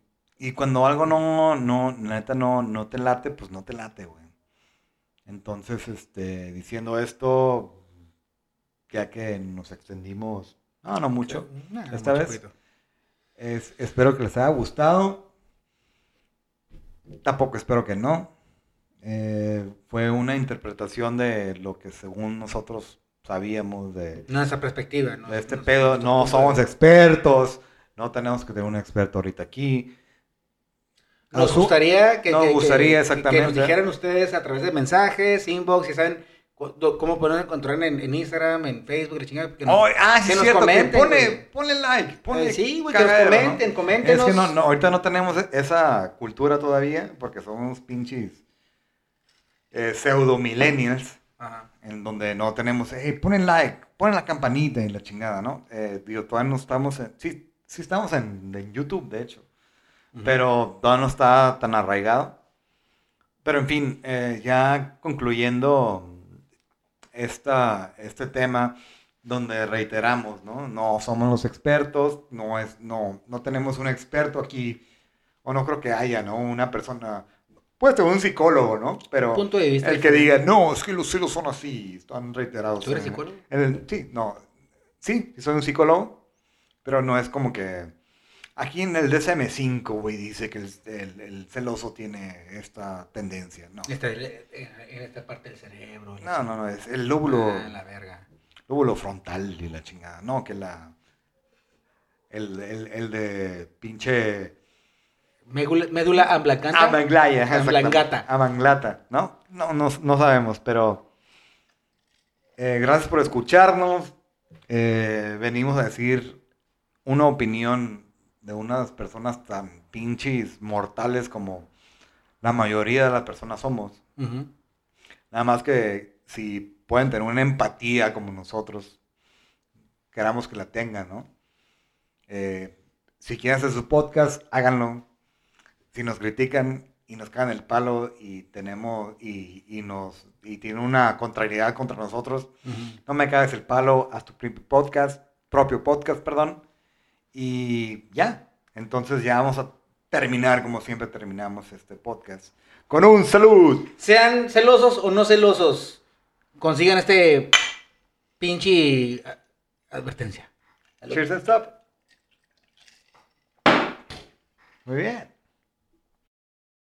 y cuando algo no, no, neta no, no te late, pues no te late, güey. Entonces, este, diciendo esto, ya que nos extendimos, no, no mucho, Esta mucho vez. es- espero que les haya gustado. Tampoco espero que no. Eh, fue una interpretación de lo que según nosotros sabíamos de, Nuestra perspectiva, ¿no? de este pedo. No somos expertos, no tenemos que tener un experto ahorita aquí. Nos gustaría que, nos que- que- gustaría, que- que exactamente. nos dijeran ustedes a través de mensajes, inbox, si saben cómo podemos encontrar en, en Instagram, en Facebook, chingada. que nos- Oh, ah, sí, que es cierto, que comenten, ponle, güey. ponle like, ponle Eh, sí, güey, que nos cagadero, ¿no? comenten. Es que no, no, ahorita no tenemos e- esa cultura todavía, porque somos pinches eh, pseudo millennials, Ajá. en donde no tenemos, hey, ponen like, ponen la campanita y la chingada, ¿no? Eh, digo, todavía no estamos en, sí, sí estamos en, en YouTube, de hecho, Ujú. pero todavía no está tan arraigado. Pero en fin, eh, ya concluyendo esta, este tema donde reiteramos, ¿no? No somos los expertos, no, es, no, no tenemos un experto aquí, o no creo que haya, ¿no? Una persona, puede ser un psicólogo, ¿no? Pero Punto de vista el que diga, no, es que los celos son así, están reiterados. ¿Tú eres en- psicólogo? en el- sí, no, sí, soy un psicólogo, pero no es como que... Aquí en el DSM-5, güey, dice que el, el- el celoso tiene esta tendencia. No, Esta- en, esta parte del cerebro. no, no, no, es el lóbulo, Ah, la verga. lóbulo frontal y la chingada. No, que la... El, el, el de pinche... Médula, médula ablacanta. Amanglaya. exactamente. Ablangata. Amanglata, ¿no? No, no, no sabemos, pero... eh, gracias por escucharnos. Eh, venimos a decir una opinión de unas personas tan pinches mortales como la mayoría de las personas somos. Nada más que si pueden tener una empatía como nosotros, queramos que la tengan, ¿no? Eh, si quieren hacer su podcast, háganlo. Si nos critican y nos cagan el palo y tenemos y, y nos y tienen una contrariedad contra nosotros, no me cagues el palo, haz tu propio podcast, propio podcast, perdón. Y ya, entonces ya vamos a terminar como siempre terminamos este podcast con un salud. Sean celosos o no celosos, consigan este pinche a- advertencia. Cheers and stop. Muy bien.